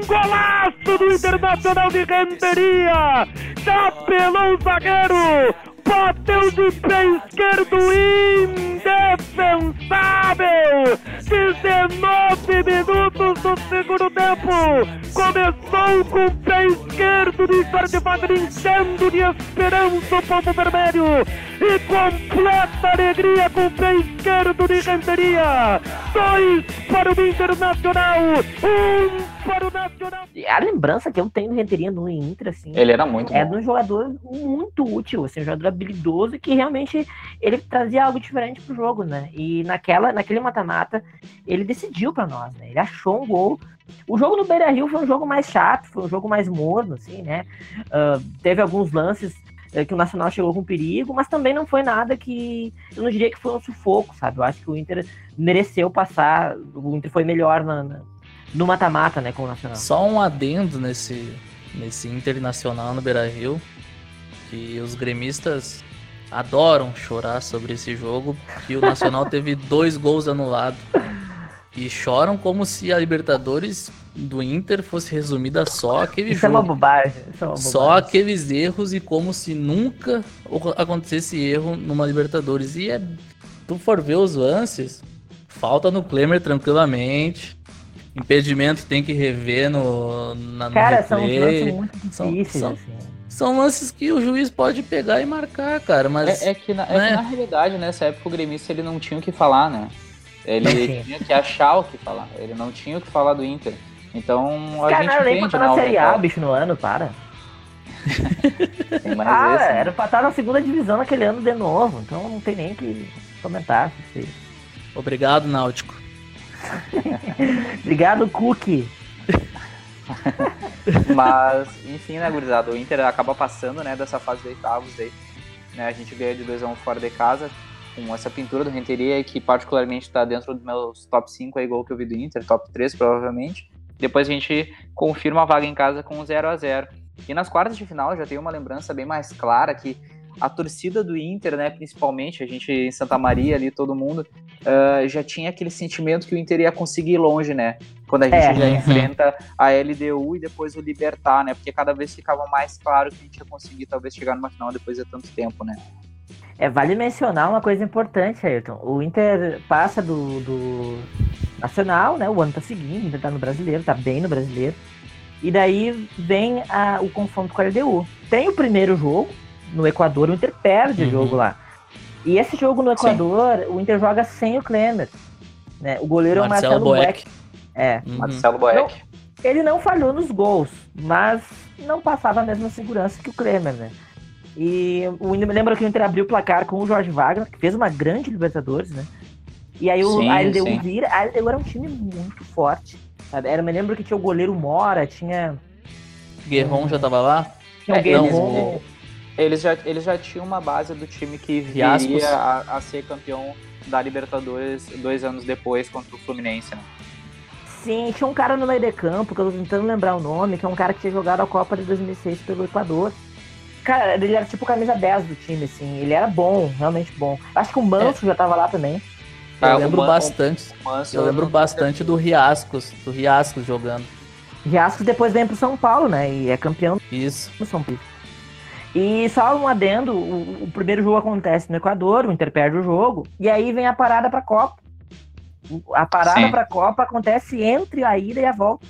Golaço do Internacional de Renteria! Chapelou o zagueiro! bateu de pé esquerdo indefensável. 19 minutos do segundo tempo. Começou com o pé esquerdo de Jorge Wagner, enchendo de esperança o povo vermelho. E completa alegria com o pé esquerdo de Renteria. Dois para o Internacional, um. A lembrança que eu tenho do Renteria no Inter, assim. Ele era muito É bom. de um jogador muito útil, assim, um jogador habilidoso que realmente ele trazia algo diferente pro jogo, né? E naquela, naquele mata-mata, ele decidiu pra nós, né? Ele achou um gol. O jogo no Beira Rio foi um jogo mais chato, foi um jogo mais morno, assim, né? Ah, teve alguns lances eh, que o Nacional chegou com perigo, mas também não foi nada que. Eu não diria que foi um sufoco, sabe? Eu acho que o Inter mereceu passar. O Inter foi melhor na- na- no mata-mata, né, com o Nacional. Só um adendo nesse, nesse Internacional no Beira Rio, que os gremistas adoram chorar sobre esse jogo, que o Nacional teve dois gols anulados. E choram como se a Libertadores do Inter fosse resumida só aquele Isso é uma jogo. bobagem. Isso é uma Só bobagem. aqueles erros e como se nunca acontecesse erro numa Libertadores. E é, tu for ver os lances, falta no Klemer tranquilamente. Impedimento tem que rever no, na, no Cara, são replay. lances muito São- difíceis, são- assim. São lances que o juiz pode pegar e marcar, cara, mas É, é que na, é né? que na realidade, nessa época, o gremista ele não tinha o que falar, né? Ele Não tinha. que achar o que falar. Ele não tinha o que falar do Inter. Então a Cara, gente não, nem pra né? o na Série A, bicho, no ano, para. Tem mais Ah, esse, né? era pra estar na segunda divisão naquele ano de novo, então não tem nem que comentar. obrigado, Náutico. Obrigado, Cookie. Mas, enfim, né, gurizada? O Inter acaba passando, né, dessa fase de oitavos aí. Né, a gente ganha de 2x1 fora de casa, com essa pintura do Renteria, que particularmente tá dentro dos meus top 5 aí, gol que eu vi do Inter, top 3 provavelmente. Depois a gente confirma a vaga em casa com 0 a 0 E nas quartas de final já tem uma lembrança bem mais clara que a torcida do Inter, né, principalmente, a gente em Santa Maria ali, todo mundo, ah, já tinha aquele sentimento que o Inter ia conseguir ir longe, né? Quando a gente É. já Uhum. enfrenta a LDU e depois o Libertar, né? Porque cada vez ficava mais claro que a gente ia conseguir talvez chegar numa final depois de tanto tempo, né? É, vale mencionar uma coisa importante, Ayrton. O Inter passa do, do Nacional, né? O ano tá seguindo, ainda tá no brasileiro, tá bem no brasileiro. E daí vem a- o confronto com a LDU. Tem o primeiro jogo no Equador, o Inter perde o Uhum. jogo lá. E esse jogo no Equador, o Inter joga sem o Klemer. Né? O goleiro é o Marcelo Marcelo Boeck. Boeck. É. Uhum. Marcelo Boeck. Ele não falhou nos gols, mas não passava a mesma segurança que o Klemer, né? E o Inter, lembra que o Inter abriu o placar com o Jorge Wagner, que fez uma grande Libertadores, né? E aí o, Sim, a LDU sim. vira. A LDU era um time muito forte. Sabe? Era, eu me lembro que tinha o goleiro Mora, tinha, Guerron já tava lá? tinha o É, Guerron. Eles- já, eles já tinham uma base do time que viria a, a ser campeão da Libertadores dois anos depois contra o Fluminense, né? Sim, tinha um cara no meio de campo, que eu tô tentando lembrar o nome, que é um cara que tinha jogado a Copa de 2006 pelo Equador. Cara, ele era tipo camisa 10 do time, assim. Ele era bom, realmente bom. Acho que o Manso já tava lá também. Ah, Eu lembro Man- bastante. o Manso Eu lembro não- bastante do Riascos, do Riascos jogando. Riascos depois vem pro São Paulo, né? E é campeão Isso. do São Paulo. E só um adendo, o, o primeiro jogo acontece no Equador, o Inter perde o jogo, e aí vem a parada pra Copa. A parada Sim. pra Copa acontece entre a ida e a volta.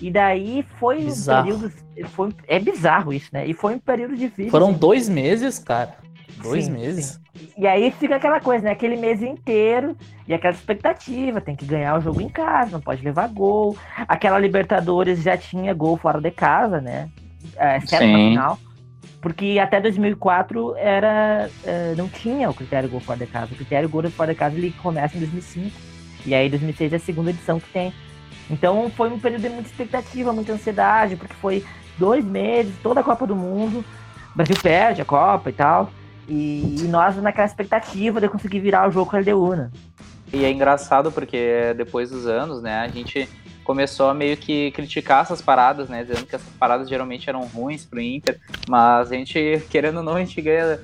E daí foi Bizarro. um período. Foi, é bizarro isso, né? E foi um período difícil. Foram assim. dois meses, cara. Dois Sim, meses. E aí fica aquela coisa, né? Aquele mês inteiro e aquela expectativa, tem que ganhar o jogo em casa, não pode levar gol. Aquela Libertadores já tinha gol fora de casa, né? É, na Sim. final. Porque até 2004 era, é, não tinha o critério gol fora de casa. O critério gol fora de casa ele começa em 2005. E aí 2006 é a segunda edição que tem. Então foi um período de muita expectativa, muita ansiedade, porque foi dois meses, toda a Copa do Mundo. O Brasil perde a Copa e tal. E, e nós naquela expectativa de conseguir virar o jogo com a LDU, né? E é engraçado porque depois dos anos, né, a gente começou a meio que criticar essas paradas, né, dizendo que essas paradas geralmente eram ruins pro Inter, mas a gente, querendo ou não, a gente ganha,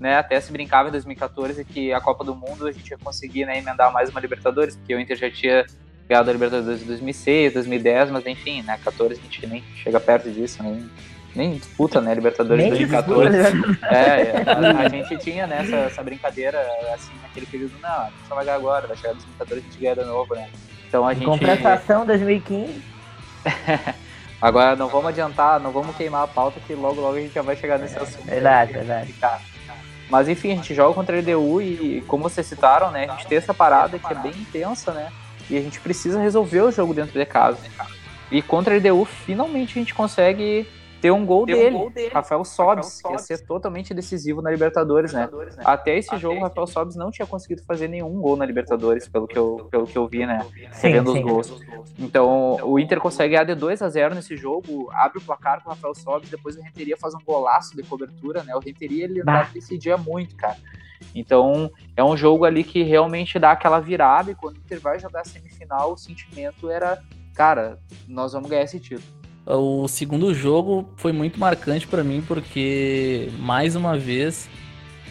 né, até se brincava em 2014 que a Copa do Mundo a gente ia conseguir, né, emendar mais uma Libertadores, porque o Inter já tinha ganhado a Libertadores em 2006, 2010, mas enfim, né, 14 a gente nem chega perto disso, né. nem disputa, né? Libertadores Nem 2014. disputa, É, é, a, a gente tinha né, essa, essa brincadeira, assim, naquele período, não, a gente só vai ganhar agora, vai chegar nos Libertadores e a gente ganha de novo, né? Então a gente. Compensação 2015. Agora não vamos adiantar, não vamos queimar a pauta que logo logo a gente já vai chegar nesse assunto. Verdade, verdade. Tá. Mas enfim, a gente joga contra a LDU e, como vocês citaram, né, a gente tem essa parada que é bem intensa, né? E a gente precisa resolver o jogo dentro de casa. E contra a LDU, finalmente a gente consegue ter um gol, Ter um dele, gol dele. Rafael Sobis, que ia ser totalmente decisivo na Libertadores, né? Até esse jogo, o Rafael Sobis não tinha conseguido fazer nenhum gol na Libertadores, pelo que eu, pelo que eu vi, né? Sim, Vendo os gols. Então, o Inter consegue AD 2 a 0 nesse jogo, abre o placar com o Rafael Sobis, depois o Renteria faz um golaço de cobertura, né? O Renteria, ele Bah. decidia muito, cara. Então, é um jogo ali que realmente dá aquela virada, e quando o Inter vai jogar a semifinal, o sentimento era, cara, nós vamos ganhar esse título. O segundo jogo foi muito marcante pra mim porque, mais uma vez,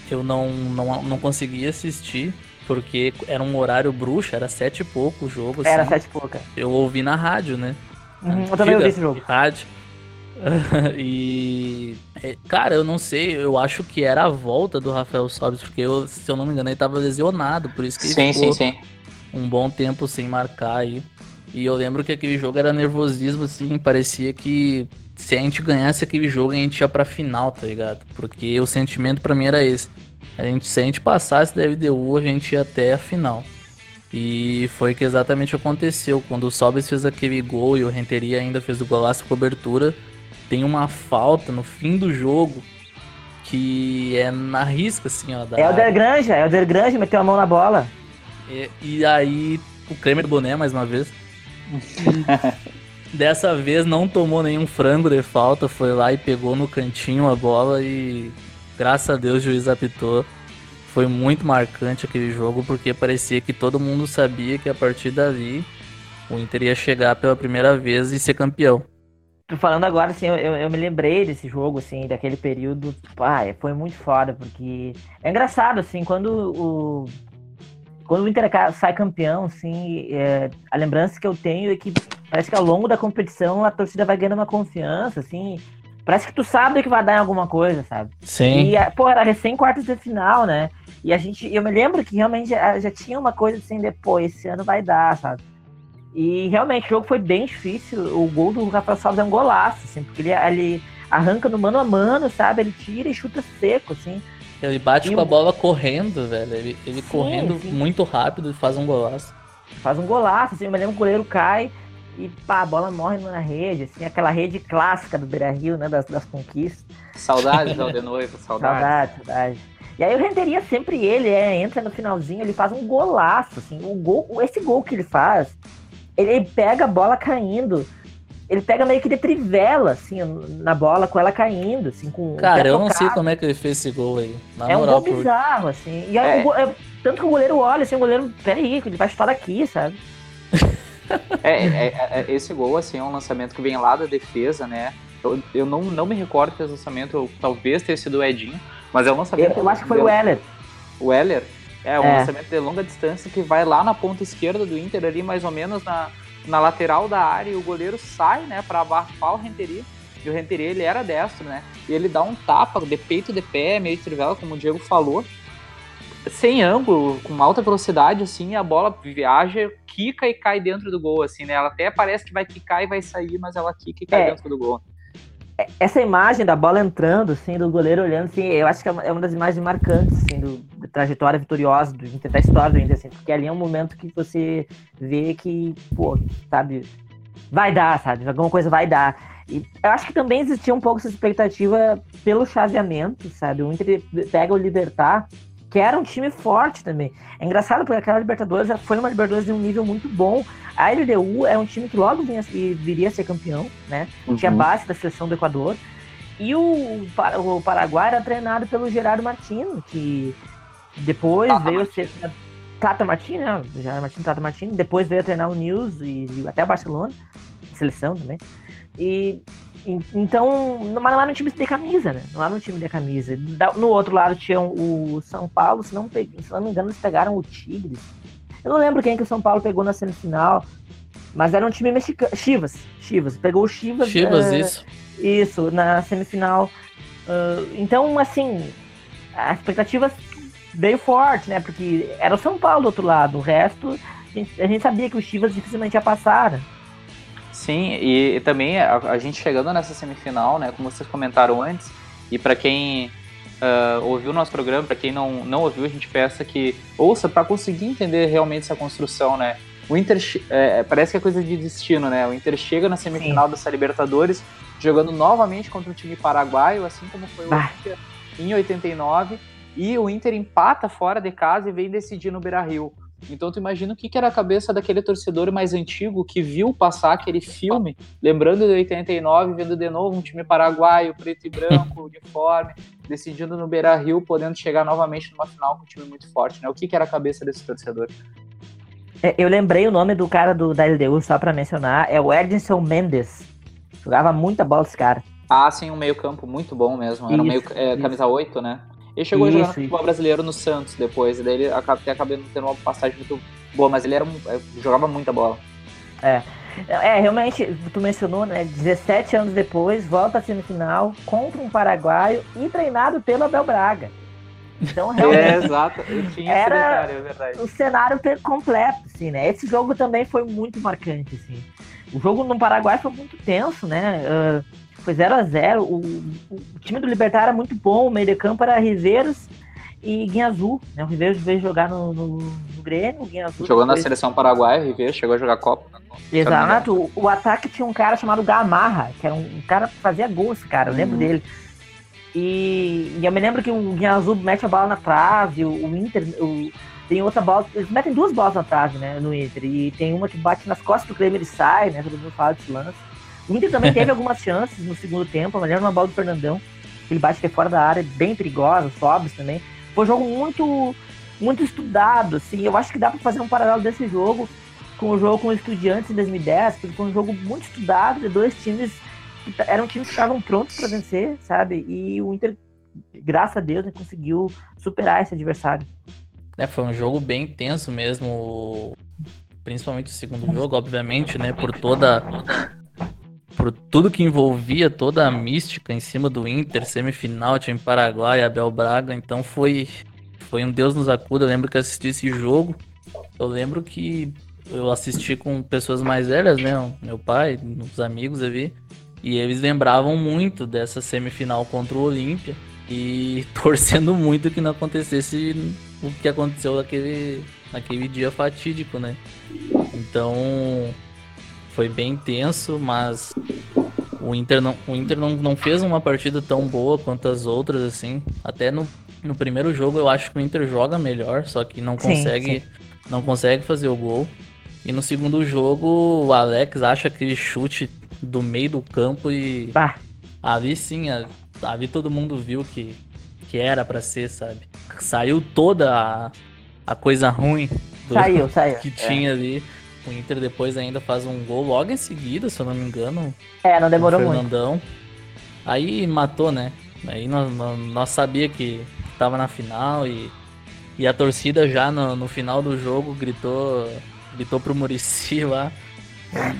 eu não, não, não consegui assistir porque era um horário bruxo, era sete e pouco o jogo. Era assim. sete e pouca. Eu ouvi na rádio, né? Uhum, eu também ouvi esse jogo. Rádio. e. é, Cara, eu não sei, eu acho que era a volta do Rafael Sobis, porque eu, se eu não me engano, ele tava lesionado, por isso que ele Sim, ficou sim, sim. um bom tempo sem marcar aí. E eu lembro que aquele jogo era nervosismo, assim, parecia que se a gente ganhasse aquele jogo, a gente ia pra final, tá ligado? Porque o sentimento pra mim era esse. A gente, se a gente passasse da LDU, a gente ia até a final. E foi que exatamente aconteceu. Quando o Sobis fez aquele gol e o Renteria ainda fez o golaço de cobertura, tem uma falta no fim do jogo que é na risca, assim, ó. Da É o Der Granja, é o Der Granja, meteu a mão na bola. e, e aí, o Kramer do Boné, mais uma vez. Dessa vez não tomou nenhum frango de falta, foi lá e pegou no cantinho a bola e graças a Deus o juiz apitou. Foi muito marcante aquele jogo porque parecia que todo mundo sabia que a partir dali o Inter ia chegar pela primeira vez e ser campeão. Falando agora, assim, eu, eu, eu me lembrei desse jogo, assim, daquele período. Pai, foi muito foda, porque. É engraçado, assim, quando o. Quando o Inter sai campeão, assim, é, a lembrança que eu tenho é que parece que ao longo da competição a torcida vai ganhando uma confiança, assim. Parece que tu sabe que vai dar em alguma coisa, sabe? Sim. E, pô, era recém quartos de final, né? E a gente, eu me lembro que realmente já, já tinha uma coisa assim, depois, esse ano vai dar, sabe? E realmente o jogo foi bem difícil. O gol do Rafael Salles é um golaço, assim, porque ele, ele arranca no mano a mano, sabe? Ele tira e chuta seco, assim. Ele bate E com a o- bola correndo, velho. Ele, ele Sim, correndo sim. muito rápido e faz um golaço. Faz um golaço, assim, eu me lembro que o goleiro cai e pá, a bola morre na rede, assim, aquela rede clássica do Beira Rio, né? Das, das conquistas. Saudades, de Noivo, saudades. Saudade, saudade. E aí o Renteria sempre ele é, entra no finalzinho, ele faz um golaço, assim. O gol, esse gol que ele faz, ele pega a bola caindo. Ele pega meio que de trivela, assim, na bola, com ela caindo, assim, com o Cara, eu não sei como é que ele fez esse gol aí. Na É um moral, gol por- bizarro, assim. E aí, É. o go- é- tanto que o goleiro olha, assim, o goleiro, peraí, ele vai chutar daqui, sabe? É, é, é, é, esse gol, assim, é um lançamento que vem lá da defesa, né? Eu, eu não, não me recordo desse lançamento, eu- talvez tenha sido o Edinho, mas é um Eu, lançamento. eu acho que foi de- o Weller. O Heller. É, um É. lançamento de longa distância que vai lá na ponta esquerda do Inter, ali mais ou menos na, na lateral da área, e o goleiro sai, né, pra abafar o Renteria. E o Renteria, ele era destro, né? E ele dá um tapa de peito de pé, meio de trivela, como o Diego falou. Sem ângulo, com alta velocidade, assim, a bola viaja, quica e cai dentro do gol, assim, né? Ela até parece que vai quicar e vai sair, mas ela quica e cai É. dentro do gol. Essa imagem da bola entrando, assim, do goleiro olhando, assim, eu acho que é uma, é das imagens marcantes, assim, do, da trajetória vitoriosa do da história do Inter, assim, porque ali é um momento que você vê que, pô, sabe, vai dar, sabe, alguma coisa vai dar. E eu acho que também existia um pouco essa expectativa pelo chaveamento, sabe, o Inter pega o Libertar, que era um time forte também. É engraçado porque aquela Libertadores foi uma Libertadores de um nível muito bom. A LDU é um time que logo vinha, viria a ser campeão, né? Tinha Uhum. base da seleção do Equador. E o, o Paraguai era treinado pelo Gerardo Martino, que depois Tata veio a ser. Tata Martino, né? Gerardo Martino, Tata Martino. Depois veio a treinar o News e, e até o Barcelona, seleção também. E- então, mas era um time de camisa, né? Não era um time de camisa. No outro lado tinha o São Paulo, se não, se não me engano, eles pegaram o Tigres. Eu não lembro quem que o São Paulo pegou na semifinal, mas era um time mexicano. Chivas, Chivas. Pegou o Chivas. Chivas, eh, isso. Isso, na semifinal. Uh, então, assim, a expectativa veio forte, né? Porque era o São Paulo do outro lado. O resto, a gente, a gente sabia que o Chivas dificilmente ia passar. Né? Sim, e, e também a, a, gente chegando nessa semifinal, né? Como vocês comentaram antes, e para quem uh, ouviu o nosso programa, para quem não, não ouviu, a gente peça que ouça para conseguir entender realmente essa construção, né? O Inter é, parece que é coisa de destino, né? O Inter chega na semifinal Sim. dessa Libertadores jogando novamente contra um time paraguaio, assim como foi o Inter em 89, e o Inter empata fora de casa e vem decidir no Beira-Rio. Então tu imagina o que, que era a cabeça daquele torcedor mais antigo que viu passar aquele filme, lembrando de 89, vendo de novo um time paraguaio, preto e branco, uniforme, decidindo no Beira-Rio, podendo chegar novamente numa final com um time muito forte, né? O que, que era a cabeça desse torcedor? É, eu lembrei o nome do cara do, da LDU, só para mencionar, é o Edson Mendes. Jogava muita bola esse cara. Ah, sim, um meio campo muito bom mesmo. Era um meio, é, camisa 8, né? Ele chegou isso, a jogar no futebol brasileiro no Santos depois, e daí ele acabou, acabou tendo uma passagem muito boa, mas ele era, é, jogava muita bola. É. É, realmente, tu mencionou, né? 17 anos depois, volta à semifinal contra um paraguaio e treinado pelo Abel Braga. Então, é, realmente. É, exato. Tinha era é verdade. o cenário completo, assim, né? Esse jogo também foi muito marcante, assim. O jogo no Paraguai foi muito tenso, né? Uh, foi 0 a 0 o, o, time do Libertar era muito bom, o meio de campo era Riveiros e Guinha Azul. Né? O Riveiros veio jogar no, no, no Grêmio, o Guinha Azul. Jogou depois... na seleção paraguaia, Riveiros chegou a jogar Copa. Exato. O, o, ataque tinha um cara chamado Gamarra, que era um, um cara que fazia gol, esse cara, eu lembro uhum. dele. E, e, eu me lembro que o Guinha Azul mete a bola na trave, o, o Inter. O, tem outra bola, eles metem duas bolas na trave, né, no Inter. E tem uma que bate nas costas do Kleber e sai, né? Todo mundo fala desse lance. O Inter também teve algumas chances no segundo tempo, mas era uma bola do Fernandão. Ele bate é fora da área, bem perigosa, sobe também. Foi um jogo muito, muito estudado, assim. Eu acho que dá para fazer um paralelo desse jogo com o jogo com o Estudiantes em 2010, porque foi um jogo muito estudado de dois times que eram times que estavam prontos para vencer, sabe? E o Inter, graças a Deus, né, conseguiu superar esse adversário. É, foi um jogo bem intenso mesmo, principalmente o segundo jogo, obviamente, né? Por toda por tudo que envolvia toda a mística em cima do Inter, semifinal, time Paraguai, Abel Braga, então foi foi um Deus nos acuda. Eu lembro que assisti esse jogo. Eu lembro que eu assisti com pessoas mais velhas, né? Meu pai, os amigos ali. E eles lembravam muito dessa semifinal contra o Olímpia. E torcendo muito que não acontecesse o que aconteceu naquele, naquele dia fatídico, né? Então, foi bem tenso, mas o Inter não, o Inter não, não fez uma partida tão boa quanto as outras, assim. Até no, no primeiro jogo eu acho que o Inter joga melhor, só que não consegue, sim, sim. não consegue fazer o gol. E no segundo jogo o Alex acha aquele chute do meio do campo e bah. ali sim, ali todo mundo viu que, que era para ser, sabe? Saiu toda a, a coisa ruim do, saiu, saiu. que tinha é. ali. O Inter depois ainda faz um gol logo em seguida, se eu não me engano. É, não demorou Fernandão. muito. Aí matou, né? Aí nós, nós sabia que tava na final e, e a torcida já no, no final do jogo gritou, gritou pro Murici lá.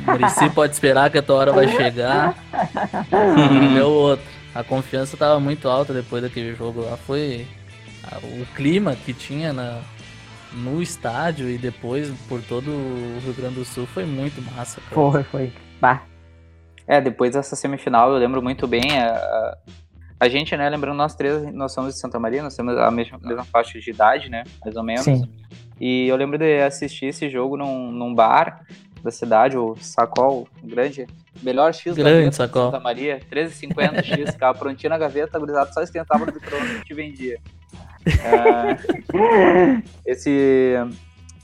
Murici pode esperar que a tua hora vai chegar. e deu outro. A confiança tava muito alta depois daquele jogo lá. Foi o clima que tinha na, no estádio e depois por todo o Rio Grande do Sul foi muito massa. Cara. Foi, foi. Bah. É, depois dessa semifinal eu lembro muito bem. A, a gente, né, lembrando nós três, nós somos de Santa Maria, nós temos a mesma, mesma faixa de idade, né, mais ou menos. Sim. E eu lembro de assistir esse jogo num, num bar da cidade, o Sacol, o grande, melhor X grande da vida, Sacol. Santa Maria, 13,50 X, ficava prontinho na gaveta, gurizado só esquentava no micro-ondas e te vendia. É, esse,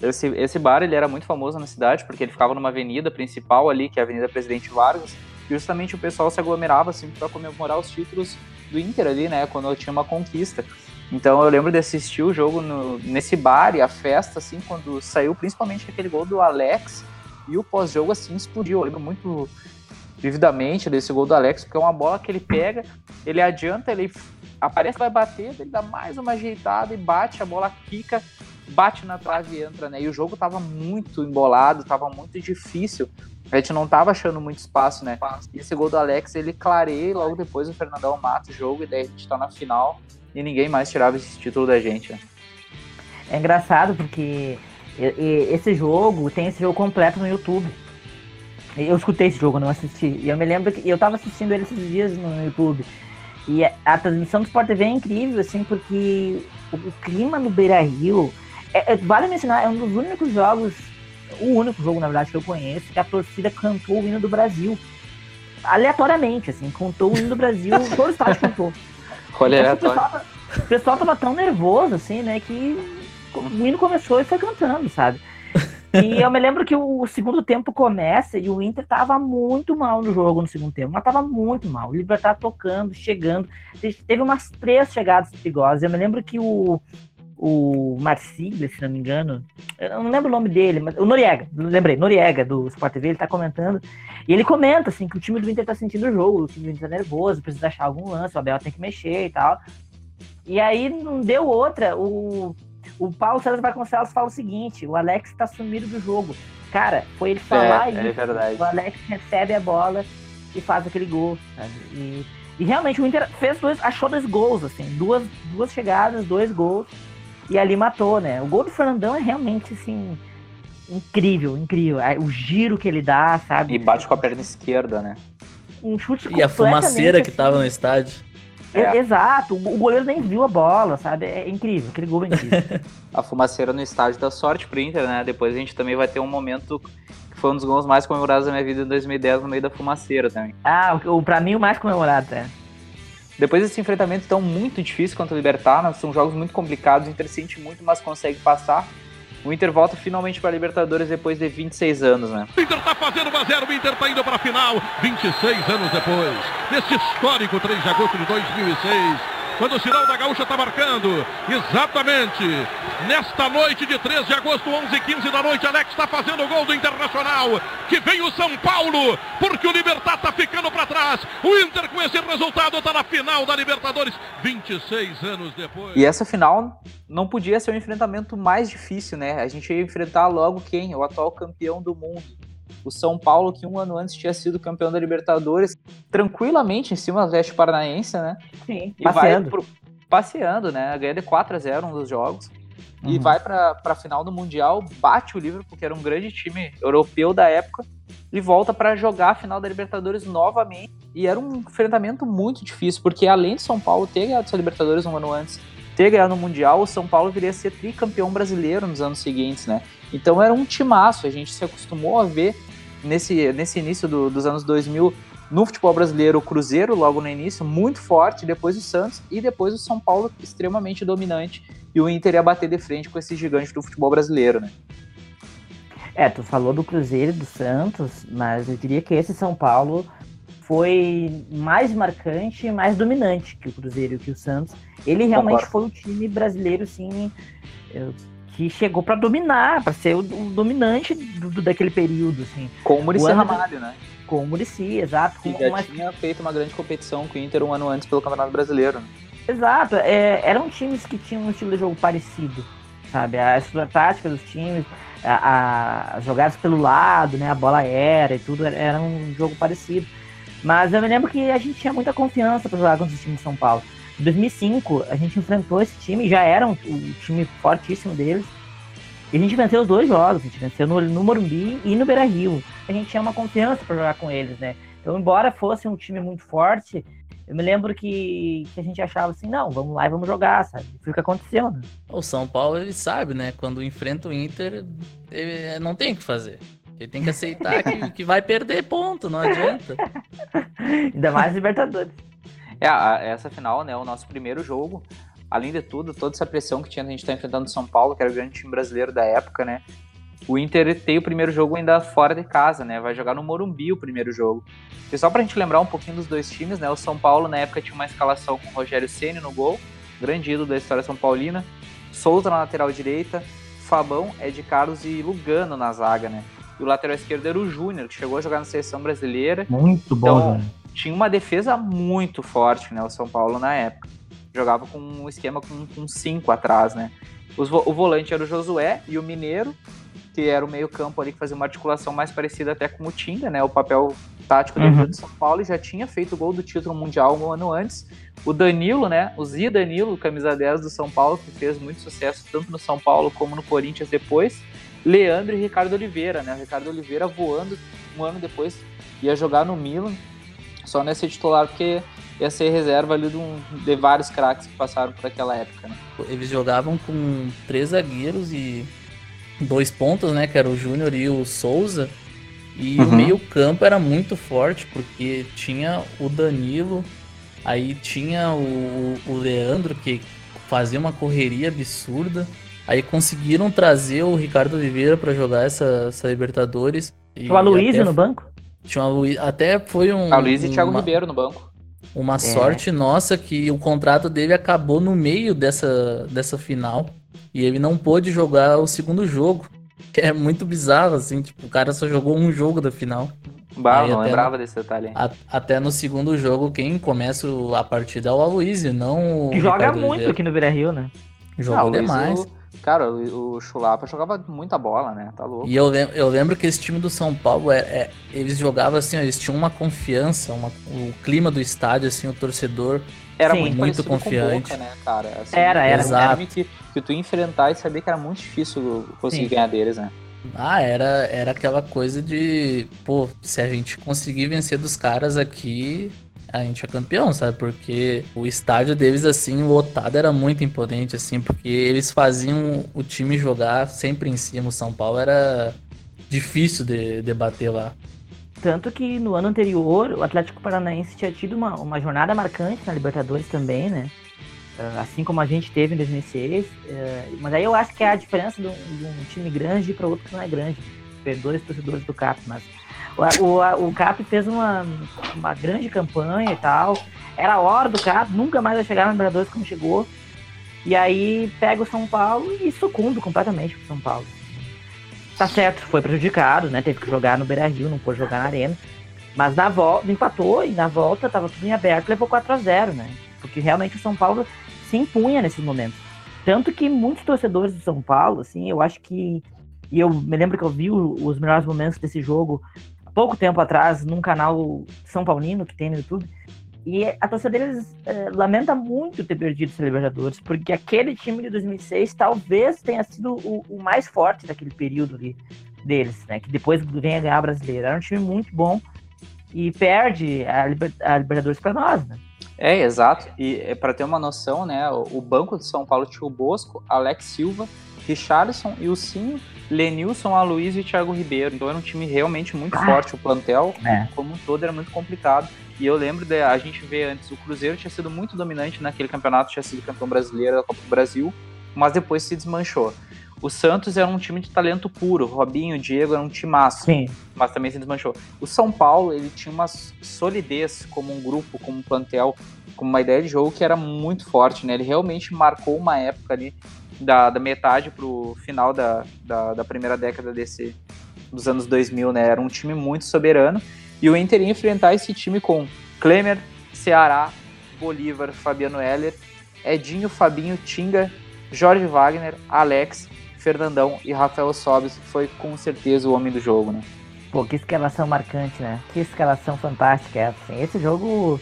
esse, esse bar ele era muito famoso na cidade porque ele ficava numa avenida principal ali, que é a Avenida Presidente Vargas, e justamente o pessoal se aglomerava assim para comemorar os títulos do Inter ali, né, quando tinha uma conquista. Então eu lembro de assistir o jogo no, nesse bar e a festa, assim, quando saiu principalmente aquele gol do Alex e o pós-jogo, assim, explodiu. Eu lembro muito vividamente desse gol do Alex, porque é uma bola que ele pega, ele adianta, ele aparece, vai bater, ele dá mais uma ajeitada e bate, a bola quica bate na trave e entra, né? E o jogo tava muito embolado, tava muito difícil. A gente não tava achando muito espaço, né? E esse gol do Alex, ele clareia e logo depois o Fernandão mata o jogo e daí a gente tá na final e ninguém mais tirava esse título da gente, né? É engraçado porque esse jogo tem esse jogo completo no YouTube. Eu escutei esse jogo, não assisti. E eu me lembro que eu tava assistindo ele esses dias no YouTube. E a transmissão do Sport TV é incrível, assim, porque o, o clima no Beira Rio. É, é, vale mencionar, é um dos únicos jogos, o único jogo, na verdade, que eu conheço, que a torcida cantou o hino do Brasil. Aleatoriamente, assim, cantou o hino do Brasil, todo o estádio cantou. Olha, então, o, pessoal, o pessoal tava tão nervoso, assim, né, que o hino começou e foi cantando, sabe? E eu me lembro que o segundo tempo começa e o Inter tava muito mal no jogo no segundo tempo, mas tava muito mal. O Libertar tocando, chegando. Teve umas três chegadas perigosas. Eu me lembro que o, o Marcílio, se não me engano, eu não lembro o nome dele, mas o Noriega, lembrei, Noriega do Sport TV, ele tá comentando. E ele comenta assim que o time do Inter tá sentindo o jogo, o time do Inter tá nervoso, precisa achar algum lance, o Abel tem que mexer e tal. E aí não deu outra. O o Paulo César Vasconcelos fala o seguinte: o Alex tá sumido do jogo. Cara, foi ele falar é, isso. É o Alex recebe a bola e faz aquele gol. E, e, realmente o Inter fez dois, achou dois gols, assim, duas, duas chegadas, dois gols. E ali matou, né? O gol do Fernandão é realmente assim. Incrível, incrível. O giro que ele dá, sabe? E bate com a perna esquerda, né? Um chute E a fumaceira que tava no assim, estádio. É. Exato, o goleiro nem viu a bola, sabe? É incrível, aquele gol é incrível. a fumaceira no estádio da sorte pro Inter, né? Depois a gente também vai ter um momento que foi um dos gols mais comemorados da minha vida em 2010 no meio da fumaceira também. Ah, o, o, pra mim o mais comemorado, é. Depois desse enfrentamento tão muito difícil contra o Libertar, né? são jogos muito complicados, o Inter sente muito, mas consegue passar. O Inter volta finalmente para a Libertadores depois de 26 anos, né? O Inter tá fazendo 1 a 0 o Inter tá indo para a final 26 anos depois. Nesse histórico 3 de agosto de 2006 quando o sinal da Gaúcha está marcando. Exatamente. Nesta noite de 13 de agosto, 11 h 15 da noite, Alex está fazendo o gol do Internacional. Que vem o São Paulo, porque o Libertar está ficando para trás. O Inter com esse resultado está na final da Libertadores, 26 anos depois. E essa final não podia ser o enfrentamento mais difícil, né? A gente ia enfrentar logo quem? O atual campeão do mundo o São Paulo, que um ano antes tinha sido campeão da Libertadores, tranquilamente em cima do Veste Paranaense, né? Sim, e passeando. Pro, passeando, né? Ganha de 4 a 0 um dos jogos. Uhum. E vai para a final do Mundial, bate o Liverpool, que era um grande time europeu da época, e volta para jogar a final da Libertadores novamente. E era um enfrentamento muito difícil, porque além de São Paulo ter ganhado a Libertadores um ano antes, ter ganhado no Mundial, o São Paulo viria a ser tricampeão brasileiro nos anos seguintes, né? Então era um timaço, a gente se acostumou a ver nesse, nesse início do, dos anos 2000 no futebol brasileiro o Cruzeiro logo no início, muito forte, depois o Santos e depois o São Paulo extremamente dominante e o Inter ia bater de frente com esse gigante do futebol brasileiro, né? É, tu falou do Cruzeiro e do Santos, mas eu diria que esse São Paulo foi mais marcante e mais dominante que o Cruzeiro e que o Santos. Ele realmente Concordo. foi o time brasileiro, assim, que chegou para dominar, para ser o, o dominante do, do, daquele período, assim. Com o Muricy Ramalho, né? Com o Muricy, exato. Que já uma... tinha feito uma grande competição com o Inter um ano antes pelo Campeonato Brasileiro. Né? Exato, é, eram times que tinham um estilo de jogo parecido, sabe? A estrutura tática dos times, a, a, jogadas pelo lado, né? A bola aérea e tudo, era um jogo parecido. Mas eu me lembro que a gente tinha muita confiança para jogar contra esse time de São Paulo. Em 2005, a gente enfrentou esse time, já era um, um time fortíssimo deles. E a gente venceu os dois jogos, a gente venceu no, no Morumbi e no Beira Rio. A gente tinha uma confiança para jogar com eles, né? Então, embora fosse um time muito forte, eu me lembro que, que a gente achava assim, não, vamos lá e vamos jogar, sabe? Foi o que aconteceu, né? O São Paulo, ele sabe, né? Quando enfrenta o Inter, ele não tem o que fazer. Ele tem que aceitar que, que vai perder ponto, não adianta. Ainda mais Libertadores. É, essa final, né, o nosso primeiro jogo. Além de tudo, toda essa pressão que tinha a gente estar tá enfrentando o São Paulo, que era o grande time brasileiro da época, né? O Inter tem o primeiro jogo ainda fora de casa, né? Vai jogar no Morumbi o primeiro jogo. E só pra gente lembrar um pouquinho dos dois times, né? O São Paulo na época tinha uma escalação com o Rogério Ceni no gol, grande ídolo da história São Paulina. Souza na lateral direita, Fabão, Ed Carlos e Lugano na zaga, né? E o lateral esquerdo era o Júnior, que chegou a jogar na seleção brasileira. Muito bom, então, tinha uma defesa muito forte, né, o São Paulo na época. jogava com um esquema com, com cinco atrás, né? Os, o volante era o Josué e o Mineiro, que era o meio-campo ali que fazia uma articulação mais parecida até com o Tinga, né? O papel tático dele Uhum. do São Paulo e já tinha feito o gol do título mundial um ano antes. O Danilo, né? O Zi Danilo, camisa 10 do São Paulo, que fez muito sucesso tanto no São Paulo como no Corinthians depois. Leandro e Ricardo Oliveira, né? O Ricardo Oliveira voando um ano depois, ia jogar no Milan, só não ia ser titular porque ia ser reserva ali de, um- de vários craques que passaram por aquela época, né? Eles jogavam com três zagueiros e dois pontos, né? Que era o Júnior e o Souza. E o Uhum. meio-campo era muito forte, porque tinha o Danilo, aí tinha o, o Leandro, que fazia uma correria absurda. Aí conseguiram trazer o Ricardo Oliveira para jogar essa, essa Libertadores. O Aloysio até- no banco? Tinha o Aloysio- até foi um. A Luiz e Thiago uma- Ribeiro no banco. uma É. sorte nossa que o contrato dele acabou no meio dessa, dessa final e ele não pôde jogar o segundo jogo. Que é muito bizarro, assim, tipo, o cara só jogou um jogo da final. Bah, Aí não até lembrava desse detalhe. A- até no segundo jogo, quem começa a partida é o Aloysio, não o Que joga Ricardo muito Oliveira. aqui no Beira Rio, né? Jogou Ah, Luiz, demais. o- cara, o, o Chulapa jogava muita bola, né? Tá louco. E eu lembro, eu lembro que esse time do São Paulo, é, é- eles jogavam assim, ó, eles tinham uma confiança, uma- o clima do estádio, assim, o torcedor Era Sim. muito, Muito parecido com confiante. Boca, né, cara? Assim, Era, era. um Exato. time que, que tu ia enfrentar e sabia que era muito difícil conseguir Sim. ganhar deles, né? Ah, era, era aquela coisa de, pô, se a gente conseguir vencer dos caras aqui, a gente é campeão, sabe? Porque o estádio deles, assim, lotado era muito imponente, assim, porque eles faziam o time jogar sempre em cima. O São Paulo era difícil de, de bater lá. Tanto que no ano anterior, o Atlético Paranaense tinha tido uma, uma jornada marcante na Libertadores também, né? Ah, Assim como a gente teve em 2006. eh, Mas aí eu acho que é a diferença de um, de um time grande para outro que não é grande. Perdoe os torcedores do CAP, mas o, o, o CAP fez uma, uma grande campanha e tal. Era a hora do CAP, nunca mais vai chegar na Libertadores como chegou. E aí pega o São Paulo e sucumbe completamente pro São Paulo. Tá certo, foi prejudicado, né? Teve que jogar no Beira Rio, não pôde jogar na Arena. Mas na volta, empatou e na volta tava tudo em aberto, levou 4 a 0 né? Porque realmente o São Paulo se impunha nesses momentos. Tanto que muitos torcedores do São Paulo, assim, eu acho que. E eu me lembro que eu vi os melhores momentos desse jogo pouco tempo atrás, num canal São Paulino que tem no YouTube. E a torcida deles eh, lamenta muito ter perdido essa Libertadores, porque aquele time de 2006 talvez tenha sido o, o mais forte daquele período ali deles, né? Que depois vem a ganhar a brasileira. Era um time muito bom e perde a, Liber- a Libertadores para nós, né? É, exato. E é, para ter uma noção, né, o, o banco de São Paulo tinha o Bosco, Alex Silva, Richarlison, Ilcinho, Lenilson, Aloysio e Thiago Ribeiro. Então era um time realmente muito Ah. forte. O plantel, É. como um todo, era muito complicado. E eu lembro de a gente ver antes, o Cruzeiro tinha sido muito dominante naquele campeonato, tinha sido campeão brasileiro da Copa do Brasil, mas depois se desmanchou. O Santos era um time de talento puro, Robinho, Diego era um timaço Sim. mas também se desmanchou. O São Paulo, ele tinha uma solidez como um grupo, como um plantel, como uma ideia de jogo que era muito forte, né? Ele realmente marcou uma época ali da, da metade pro final da, da, da primeira década desse dos anos 2000, né? Era um time muito soberano e o Inter ia enfrentar esse time com Klemer, Ceará, Bolívar, Fabiano Heller, Edinho, Fabinho, Tinga, Jorge Wagner, Alex, Fernandão e Rafael Sobis, que foi com certeza o homem do jogo, né? Pô, que escalação marcante, né? Que escalação fantástica essa, assim. Esse jogo,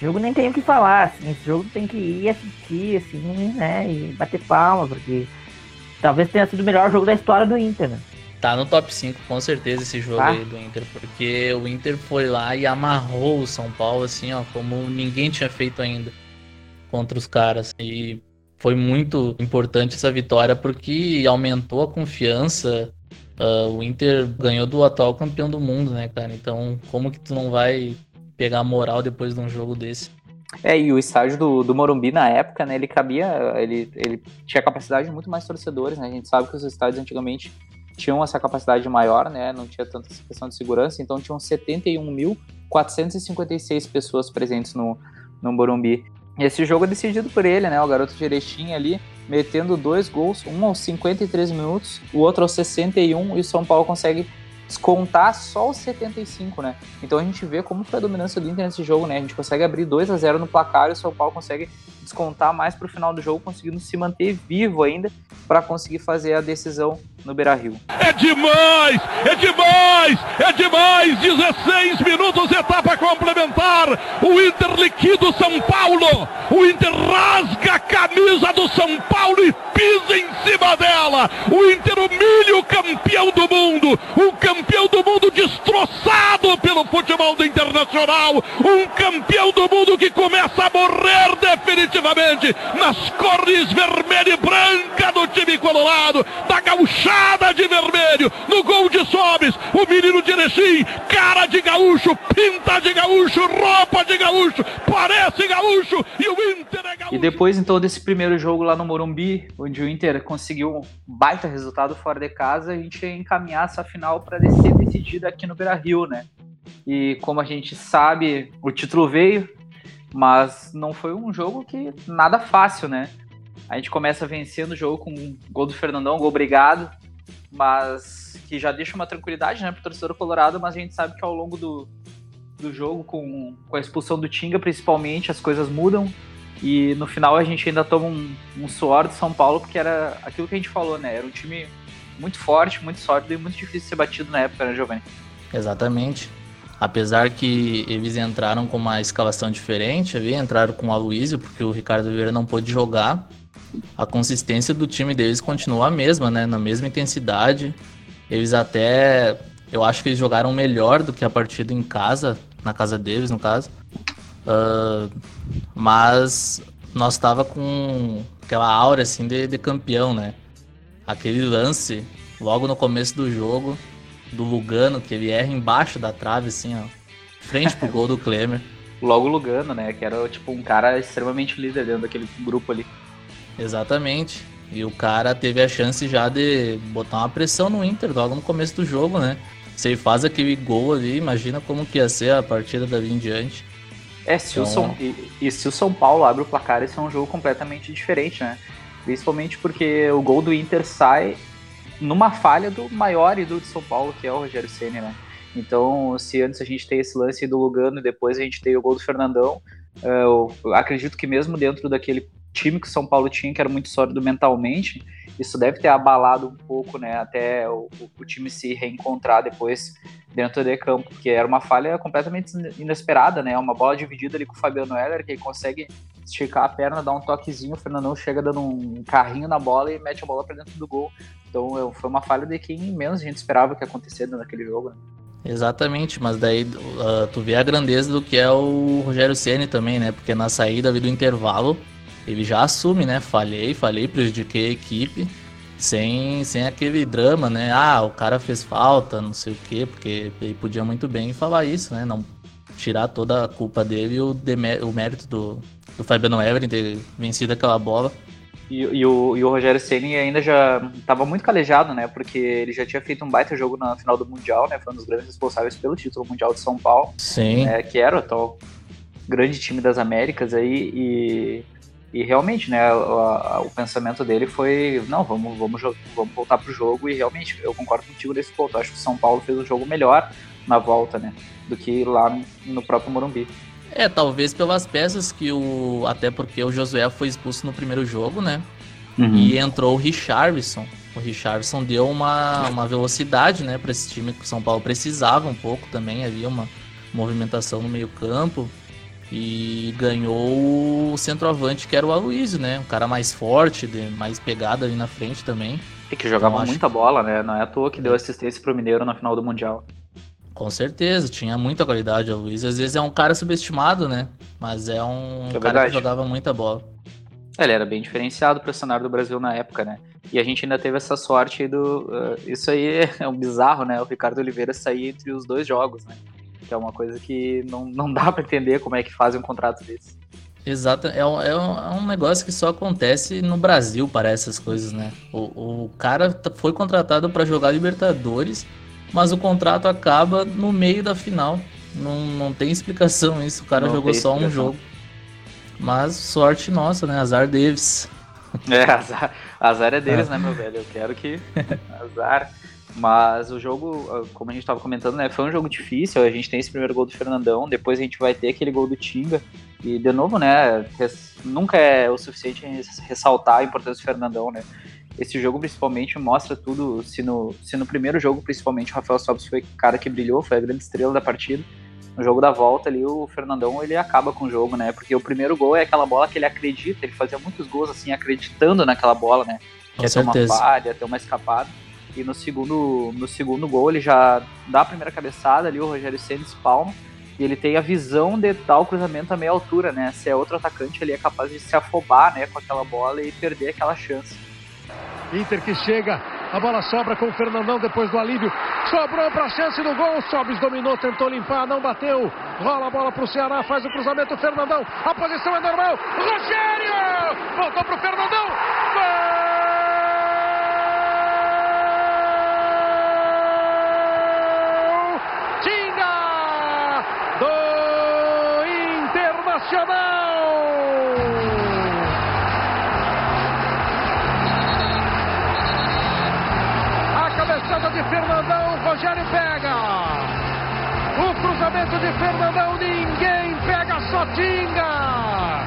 jogo nem tem o que falar, assim. Esse jogo tem que ir assistir, assim, né? E bater palma, porque talvez tenha sido o melhor jogo da história do Inter, né? Tá no top 5, com certeza, esse jogo Tá. aí do Inter, porque o Inter foi lá e amarrou o São Paulo, assim, ó, como ninguém tinha feito ainda contra os caras. E foi muito importante essa vitória porque aumentou a confiança. Ah, o Inter ganhou do atual campeão do mundo, né, cara? Então, como que tu não vai pegar moral depois de um jogo desse? É, e o estádio do, do Morumbi na época, né, ele cabia, ele, ele tinha capacidade de muito mais torcedores, né, a gente sabe que os estádios antigamente tinham essa capacidade maior, né, não tinha tanta questão de segurança, então tinham 71.456 pessoas presentes no, no Morumbi. E esse jogo é decidido por ele, né, o garoto Erechim ali, metendo dois gols, um aos 53 minutos, o outro aos 61, e o São Paulo consegue descontar só os 75, né? Então a gente vê como foi a dominância do Inter nesse jogo, né? A gente consegue abrir 2 a 0 no placar e o São Paulo consegue descontar mais pro final do jogo, conseguindo se manter vivo ainda para conseguir fazer a decisão no Beira-Rio. É demais! É demais! É demais! 16 minutos, etapa complementar. O Inter liquida o São Paulo. O Inter rasga a camisa do São Paulo e pisa em cima dela. O Inter humilha o campeão do mundo. Um campeão do mundo destroçado pelo futebol do Internacional. Um campeão do mundo que começa a morrer definitivamente nas cores vermelha e branca do time colorado. Da gauchada de vermelho. No gol de Sobes. O menino de Erechim. Cara de gaúcho. Pinta de gaúcho. Roupa de gaúcho. Parece gaúcho. E o Inter é gaúcho. E depois, então, desse primeiro jogo lá no Morumbi, onde o Inter conseguiu um baita resultado fora de casa, a gente ia encaminhar essa final para ser decidida aqui no Beira Rio, né? E como a gente sabe, o título veio, mas não foi um jogo que nada fácil, né? A gente começa vencendo o jogo com um gol do Fernandão, um gol obrigado, mas que já deixa uma tranquilidade, né, pro torcedor colorado, mas a gente sabe que ao longo do, do jogo, com, com a expulsão do Tinga, principalmente, as coisas mudam. E no final a gente ainda toma um, um suor do São Paulo, porque era aquilo que a gente falou, né? Era um time muito forte, muito sólido e muito difícil de ser batido na época, né, Giovanni? Exatamente. Apesar que eles entraram com uma escalação diferente, ali, entraram com o Aloysio, porque o Ricardo Vieira não pôde jogar. A consistência do time deles continua a mesma, né? Na mesma intensidade. Eles até. Eu acho que eles jogaram melhor do que a partida em casa, na casa deles, no caso. Uh, mas nós tava com aquela aura assim de, de campeão, né? Aquele lance logo no começo do jogo do Lugano, que ele erra embaixo da trave, assim, ó. Frente pro gol do Klemer. Logo Lugano, né? Que era tipo um cara extremamente líder dentro daquele grupo ali. Exatamente. E o cara teve a chance já de botar uma pressão no Inter logo no começo do jogo, né? Se ele faz aquele gol ali, imagina como que ia ser a partida dali em diante. É, se Então- o São, e, e se o São Paulo abre o placar, esse é um jogo completamente diferente, né? Principalmente porque o gol do Inter sai numa falha do maior ídolo de São Paulo, que é o Rogério Ceni, né? Então, se antes a gente tem esse lance do Lugano e depois a gente tem o gol do Fernandão, eh, eu acredito que mesmo dentro daquele time que o São Paulo tinha, que era muito sólido mentalmente, isso deve ter abalado um pouco, né, até o, o- time se reencontrar depois dentro de campo, porque era uma falha completamente inesperada, né, uma bola dividida ali com o Fabiano Heller, que ele consegue esticar a perna, dar um toquezinho, o Fernandão chega dando um carrinho na bola e mete a bola para dentro do gol. Então foi uma falha de quem menos a gente esperava que acontecesse naquele jogo, né? Exatamente, mas daí uh, tu vê a grandeza do que é o Rogério Ceni também, né? Porque na saída ali do intervalo, ele já assume, né? Falhei, falhei, prejudiquei a equipe, sem, sem aquele drama, né? Ah, o cara fez falta, não sei o quê, porque ele podia muito bem falar isso, né? Não tirar toda a culpa dele e o, o mérito do, do Fabiano Everton ter vencido aquela bola. E, e o, e o Rogério Ceni ainda já estava muito calejado, né? Porque ele já tinha feito um baita jogo na final do Mundial, né? Foi um dos grandes responsáveis pelo título mundial de São Paulo, Sim. né, que era o atual grande time das Américas aí e, e realmente, né? O, a- o pensamento dele foi não, vamos vamos vamos voltar pro jogo e realmente eu concordo contigo nesse ponto. Acho que o São Paulo fez um jogo melhor na volta, né? Do que lá no próprio Morumbi. É, talvez pelas peças que o. Até porque o Josué foi expulso no primeiro jogo, né? E entrou o Richarlison. O Richarlison deu uma, uma velocidade, né, para esse time que o São Paulo precisava um pouco também. Havia uma movimentação no meio-campo. E ganhou o centroavante, que era o Aloysio, né? Um cara mais forte, de mais pegada ali na frente também. E que jogava Então, acho muita bola, né? Não é à toa que deu assistência pro Mineiro na final do Mundial. Com certeza, tinha muita qualidade o Aloysio. Às vezes é um cara subestimado, né? Mas é um É cara que jogava muita bola. Ele era bem diferenciado para o cenário do Brasil na época, né? E a gente ainda teve essa sorte aí do. eh, isso aí é um bizarro, né? O Ricardo Oliveira sair entre os dois jogos, né? Que é uma coisa que não, não dá para entender como é que fazem um contrato desse. Exato, é um, é um- é um negócio que só acontece no Brasil para essas coisas, né? O, o cara foi contratado para jogar Libertadores, mas o contrato acaba no meio da final. Não, não tem explicação isso, o cara Não jogou só um jogo. Mas sorte nossa, né? Azar Davis. É, azar, azar é deles, né, meu velho? Eu quero que. azar. Mas o jogo, ah, como a gente estava comentando, né, foi um jogo difícil. A gente tem esse primeiro gol do Fernandão, depois a gente vai ter aquele gol do Tinga. E de novo, né, nunca é o suficiente ressaltar a importância do Fernandão, né? Esse jogo principalmente mostra tudo. Se no, se no primeiro jogo, principalmente, o Rafael Sobis foi o cara que brilhou, foi a grande estrela da partida. No jogo da volta ali, o Fernandão ele acaba com o jogo, né? Porque o primeiro gol é aquela bola que ele acredita, ele fazia muitos gols assim, acreditando naquela bola, né? Com Quer ter uma falha, ter uma escapada. E no segundo, no segundo gol ele já dá a primeira cabeçada ali, o Rogério Senna espalma. E ele tem a visão de o cruzamento a meia altura, né? Se é outro atacante, ele é capaz de se afobar, né, com aquela bola e perder aquela chance. Inter que chega, a bola sobra com o Fernandão depois do alívio. Sobrou para a chance do gol. Sobis dominou, tentou limpar, não bateu. Rola a bola para o Ceará, faz o cruzamento. Fernandão, a posição é normal. Rogério! Voltou para o Fernandão. Gol! De Fernandão, Rogério pega. O cruzamento de Fernandão, ninguém pega, só Tinga.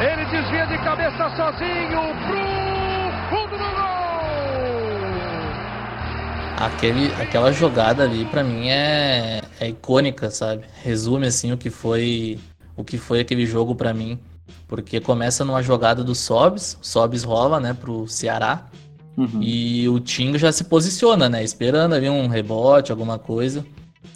Ele desvia de cabeça sozinho pro fundo do gol. Aquele, aquela jogada ali para mim é, é icônica, sabe? Resume assim o que foi o que foi aquele jogo para mim, porque começa numa jogada do Sobs, Sobs rola, né, pro Ceará. Uhum. E o Tinga já se posiciona, né? Esperando ali um rebote, alguma coisa.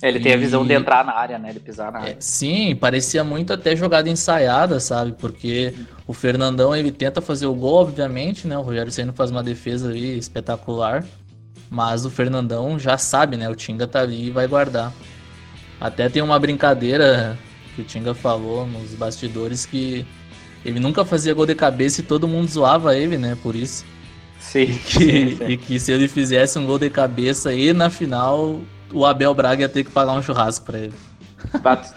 Ele e... tem a visão de entrar na área, né? De pisar na é, área. É, sim, parecia muito até jogada ensaiada, sabe? Porque o Fernandão ele tenta fazer o gol, obviamente, né? O Rogério Senna faz uma defesa ali espetacular. Mas o Fernandão já sabe, né? O Tinga tá ali e vai guardar. Até tem uma brincadeira que o Tinga falou nos bastidores que ele nunca fazia gol de cabeça e todo mundo zoava ele, né? Por isso. Sim, e que, sim, sim. e que se ele fizesse um gol de cabeça e na final o Abel Braga ia ter que pagar um churrasco pra ele.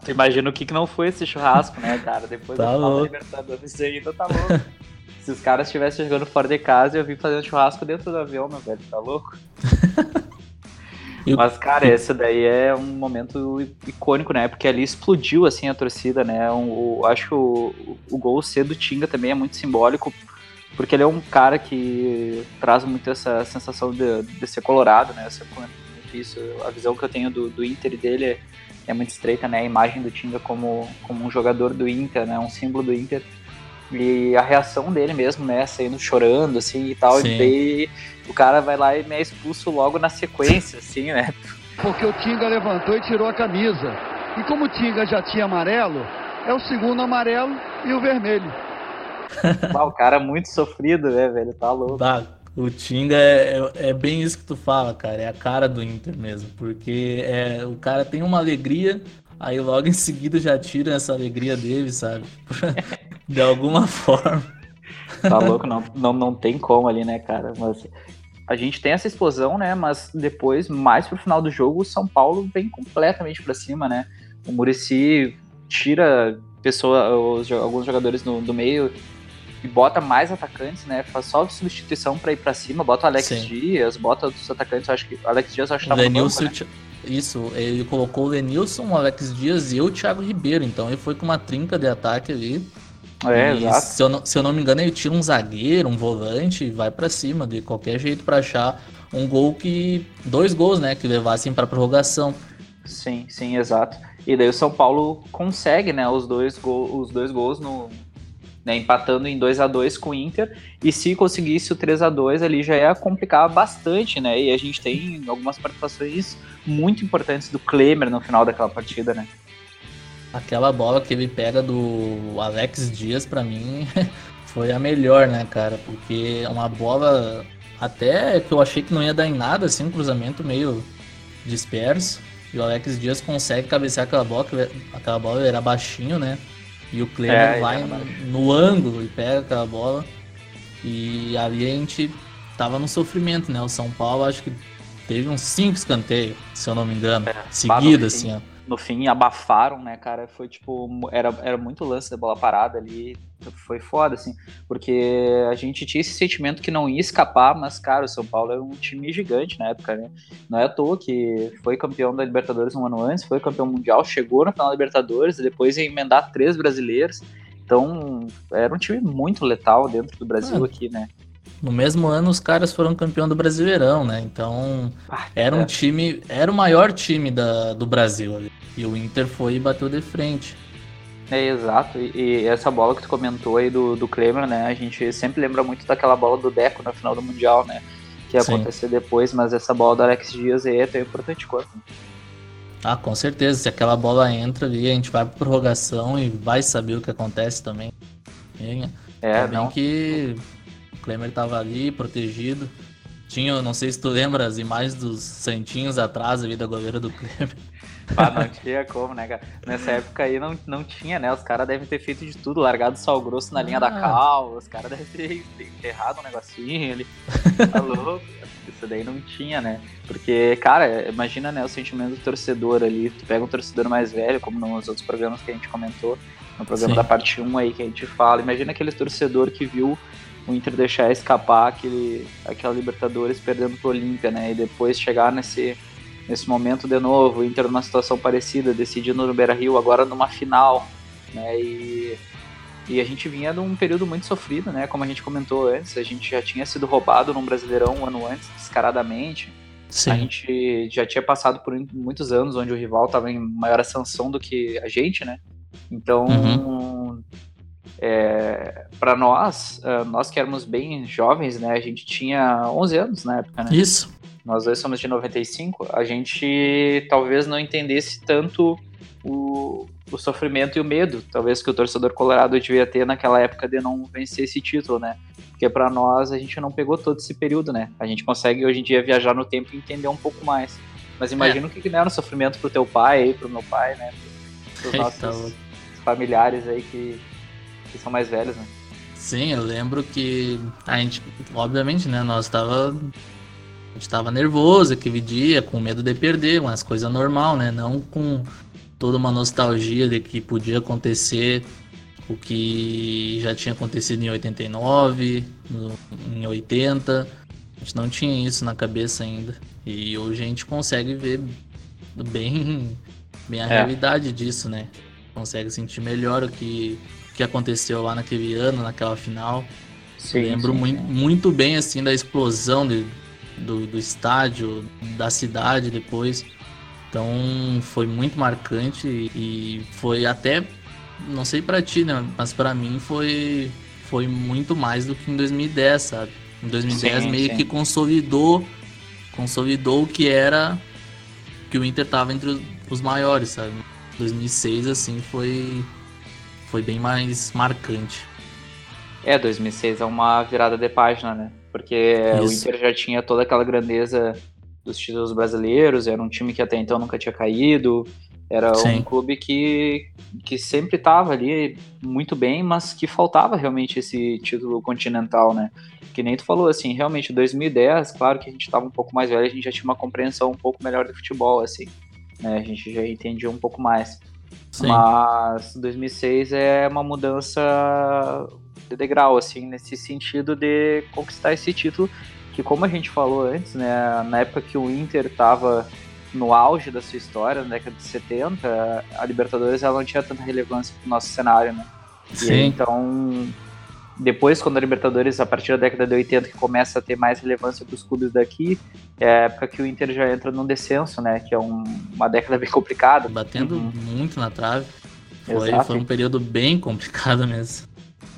Tu imagina o que, que não foi esse churrasco, né, cara? Depois tá da Libertadores, isso ainda tá louco. se os caras estivessem jogando fora de casa, eu vim fazendo churrasco dentro do avião, meu velho, tá louco? Mas, cara, esse daí é um momento icônico, né? Porque ali explodiu, assim, a torcida, né? Um, o, acho que o, o gol C do Tinga também é muito simbólico porque ele é um cara que traz muito essa sensação de, de ser colorado, né? Essa, isso, a visão que eu tenho do, do Inter dele é, é, muito estreita, né? A imagem do Tinga como, como um jogador do Inter, né? Um símbolo do Inter. E a reação dele mesmo, né? Saindo chorando, assim, e tal. Sim. E daí o cara vai lá e me é expulso logo na sequência, assim, né? Porque o Tinga levantou e tirou a camisa. E como o Tinga já tinha amarelo, é o segundo amarelo e o vermelho. Ah, o cara é muito sofrido, né, velho? Tá louco. Bah, o Tinga é, é, é, bem isso que tu fala, cara. É a cara do Inter mesmo. Porque é, o cara tem uma alegria, aí logo em seguida já tira essa alegria dele, sabe? De alguma forma. Tá louco, não, não, não tem como ali, né, cara? Mas a gente tem essa explosão, né? Mas depois, mais pro final do jogo, o São Paulo vem completamente para cima, né? O Murici tira pessoa, os, alguns jogadores no, do meio e bota mais atacantes, né? Faz só substituição para ir para cima, bota o Alex Sim. Dias, bota outros atacantes, acho que o Alex Dias acho que tá Lenilson, banco, né? Isso, ele colocou o Lenilson, o Alex Dias e o Thiago Ribeiro, então ele foi com uma trinca de ataque ali. É, e, exato. Se eu, não, se eu não me engano, ele tira um zagueiro, um volante e vai para cima, de qualquer jeito para achar um gol que. dois gols, né? Que levassem para prorrogação. Sim, sim, exato. E daí o São Paulo consegue, né, os dois, go os dois gols no, né, empatando em 2 a 2 com o Inter, e se conseguisse o 3 a 2 ali já ia complicar bastante, né? E a gente tem algumas participações muito importantes do Klemer no final daquela partida, né? Aquela bola que ele pega do Alex Dias, para mim, foi a melhor, né, cara? Porque é uma bola até que eu achei que não ia dar em nada, assim, um cruzamento meio disperso. E o Alex Dias consegue cabecear aquela bola, aquela bola era baixinho, né? E o Kleber é, vai no, ângulo e pega aquela bola. E ali a gente tava no sofrimento, né? O São Paulo acho que teve uns cinco escanteios, se eu não me engano, é, seguidos, assim, ó. No fim abafaram, né, cara? Foi tipo, era, era muito lance da bola parada ali, foi foda, assim, porque a gente tinha esse sentimento que não ia escapar, mas, cara, o São Paulo era um time gigante na época, né? Não é à toa que foi campeão da Libertadores um ano antes, foi campeão mundial, chegou na final da Libertadores e depois ia emendar três brasileiros. Então, era um time muito letal dentro do Brasil aqui, né? No mesmo ano, os caras foram campeão do Brasileirão, né? Então, ah, era um é. time, era o maior time da, do Brasil ali. E o Inter foi e bateu de frente. É, exato. E, e, essa bola que tu comentou aí do, do Klemer, né? A gente sempre lembra muito daquela bola do Deco na final do Mundial, né? Que ia Sim. acontecer depois, mas essa bola do Alex Dias aí é tão importante quanto. Ah, com certeza. Se aquela bola entra ali, a gente vai pra prorrogação e vai saber o que acontece também. É, também não. que Klemer tava ali, protegido. Tinha, não sei se tu lembra as imagens dos santinhos atrás ali da goleira do Klemer. Ah, não tinha como, né, cara? Nessa época aí não, não tinha, né? Os caras devem ter feito de tudo, largado sal grosso na linha ah. da cal, os caras devem ter enterrado um negocinho ali. Tá louco? Isso daí não tinha, né? Porque, cara, imagina, né, o sentimento do torcedor ali. Tu pega um torcedor mais velho, como nos outros programas que a gente comentou, no programa Sim. da parte 1 aí que a gente fala. Imagina aquele torcedor que viu o Inter deixar escapar aquele, aquela Libertadores perdendo pro Olímpia, né? E depois chegar nesse nesse momento de novo, o Inter numa situação parecida, decidindo no Beira-Rio, agora numa final, né? E, e a gente vinha de um período muito sofrido, né? Como a gente comentou antes, a gente já tinha sido roubado num Brasileirão um ano antes, descaradamente. Sim. A gente já tinha passado por muitos anos onde o rival estava em maior ascensão do que a gente, né? Então, uhum. É, para nós, ah, nós que éramos bem jovens, né? A gente tinha 11 anos na época, né? Isso nós dois somos de 95, a gente talvez não entendesse tanto o, o sofrimento e o medo, talvez que o torcedor colorado devia ter naquela época de não vencer esse título, né? Porque para nós a gente não pegou todo esse período, né? A gente consegue hoje em dia viajar no tempo e entender um pouco mais. Mas imagina é. o que, que era o sofrimento pro teu pai, pro meu pai, né? Pros nossos familiares aí que, que são mais velhos, né? Sim, eu lembro que a gente, obviamente, né, nós tava a gente tava nervoso aquele dia, com medo de perder, umas coisas normal, né? Não com toda uma nostalgia de que podia acontecer o que já tinha acontecido em 89, no, em 80. A gente não tinha isso na cabeça ainda. E hoje a gente consegue ver bem, bem a é. realidade disso, né? Consegue sentir melhor o que, que aconteceu lá naquele ano, naquela final. Sim, lembro sim, muito, muito bem assim da explosão de, do, do estádio, da cidade depois. Então foi muito marcante e foi até, não sei para ti, né? Mas para mim foi, foi muito mais do que em 2010, sabe? Em 2010 sim, meio sim. que consolidou, consolidou o que era que o Inter tava entre os maiores, sabe? 2006 assim foi foi bem mais marcante. É, 2006 é uma virada de página, né? porque Isso. o Inter já tinha toda aquela grandeza dos títulos brasileiros, era um time que até então nunca tinha caído, era Sim. um clube que, que sempre estava ali muito bem, mas que faltava realmente esse título continental, né? Que nem tu falou, assim, realmente 2010, claro que a gente estava um pouco mais velho, a gente já tinha uma compreensão um pouco melhor do futebol, assim, né? A gente já entendia um pouco mais. Sim. Mas 2006 é uma mudança de degrau, assim, nesse sentido de conquistar esse título, que como a gente falou antes, né, na época que o Inter estava no auge da sua história, na década de 70, a Libertadores ela não tinha tanta relevância para o nosso cenário, né? Sim. E, então, depois, quando a Libertadores, a partir da década de 80, que começa a ter mais relevância para os clubes daqui, é a época que o Inter já entra num descenso, né? Que é um, uma década bem complicada. Batendo uhum. muito na trave. Foi, foi um período bem complicado mesmo.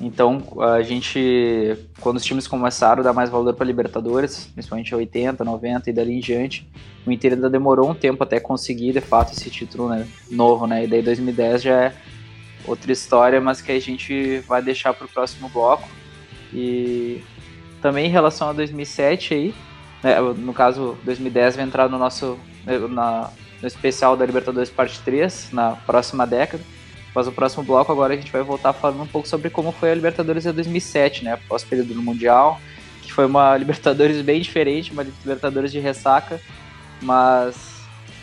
Então, a gente, quando os times começaram a dar mais valor para Libertadores, principalmente 80, 90 e dali em diante, o Inter ainda demorou um tempo até conseguir, de fato, esse título né, novo, né? E daí 2010 já é outra história, mas que a gente vai deixar para o próximo bloco. E também em relação a 2007 aí, né, no caso 2010 vai entrar no nosso na, no especial da Libertadores parte 3, na próxima década. Mas o próximo bloco agora a gente vai voltar falando um pouco sobre como foi a Libertadores de 2007, né? Após o período do Mundial, que foi uma Libertadores bem diferente, uma Libertadores de ressaca, mas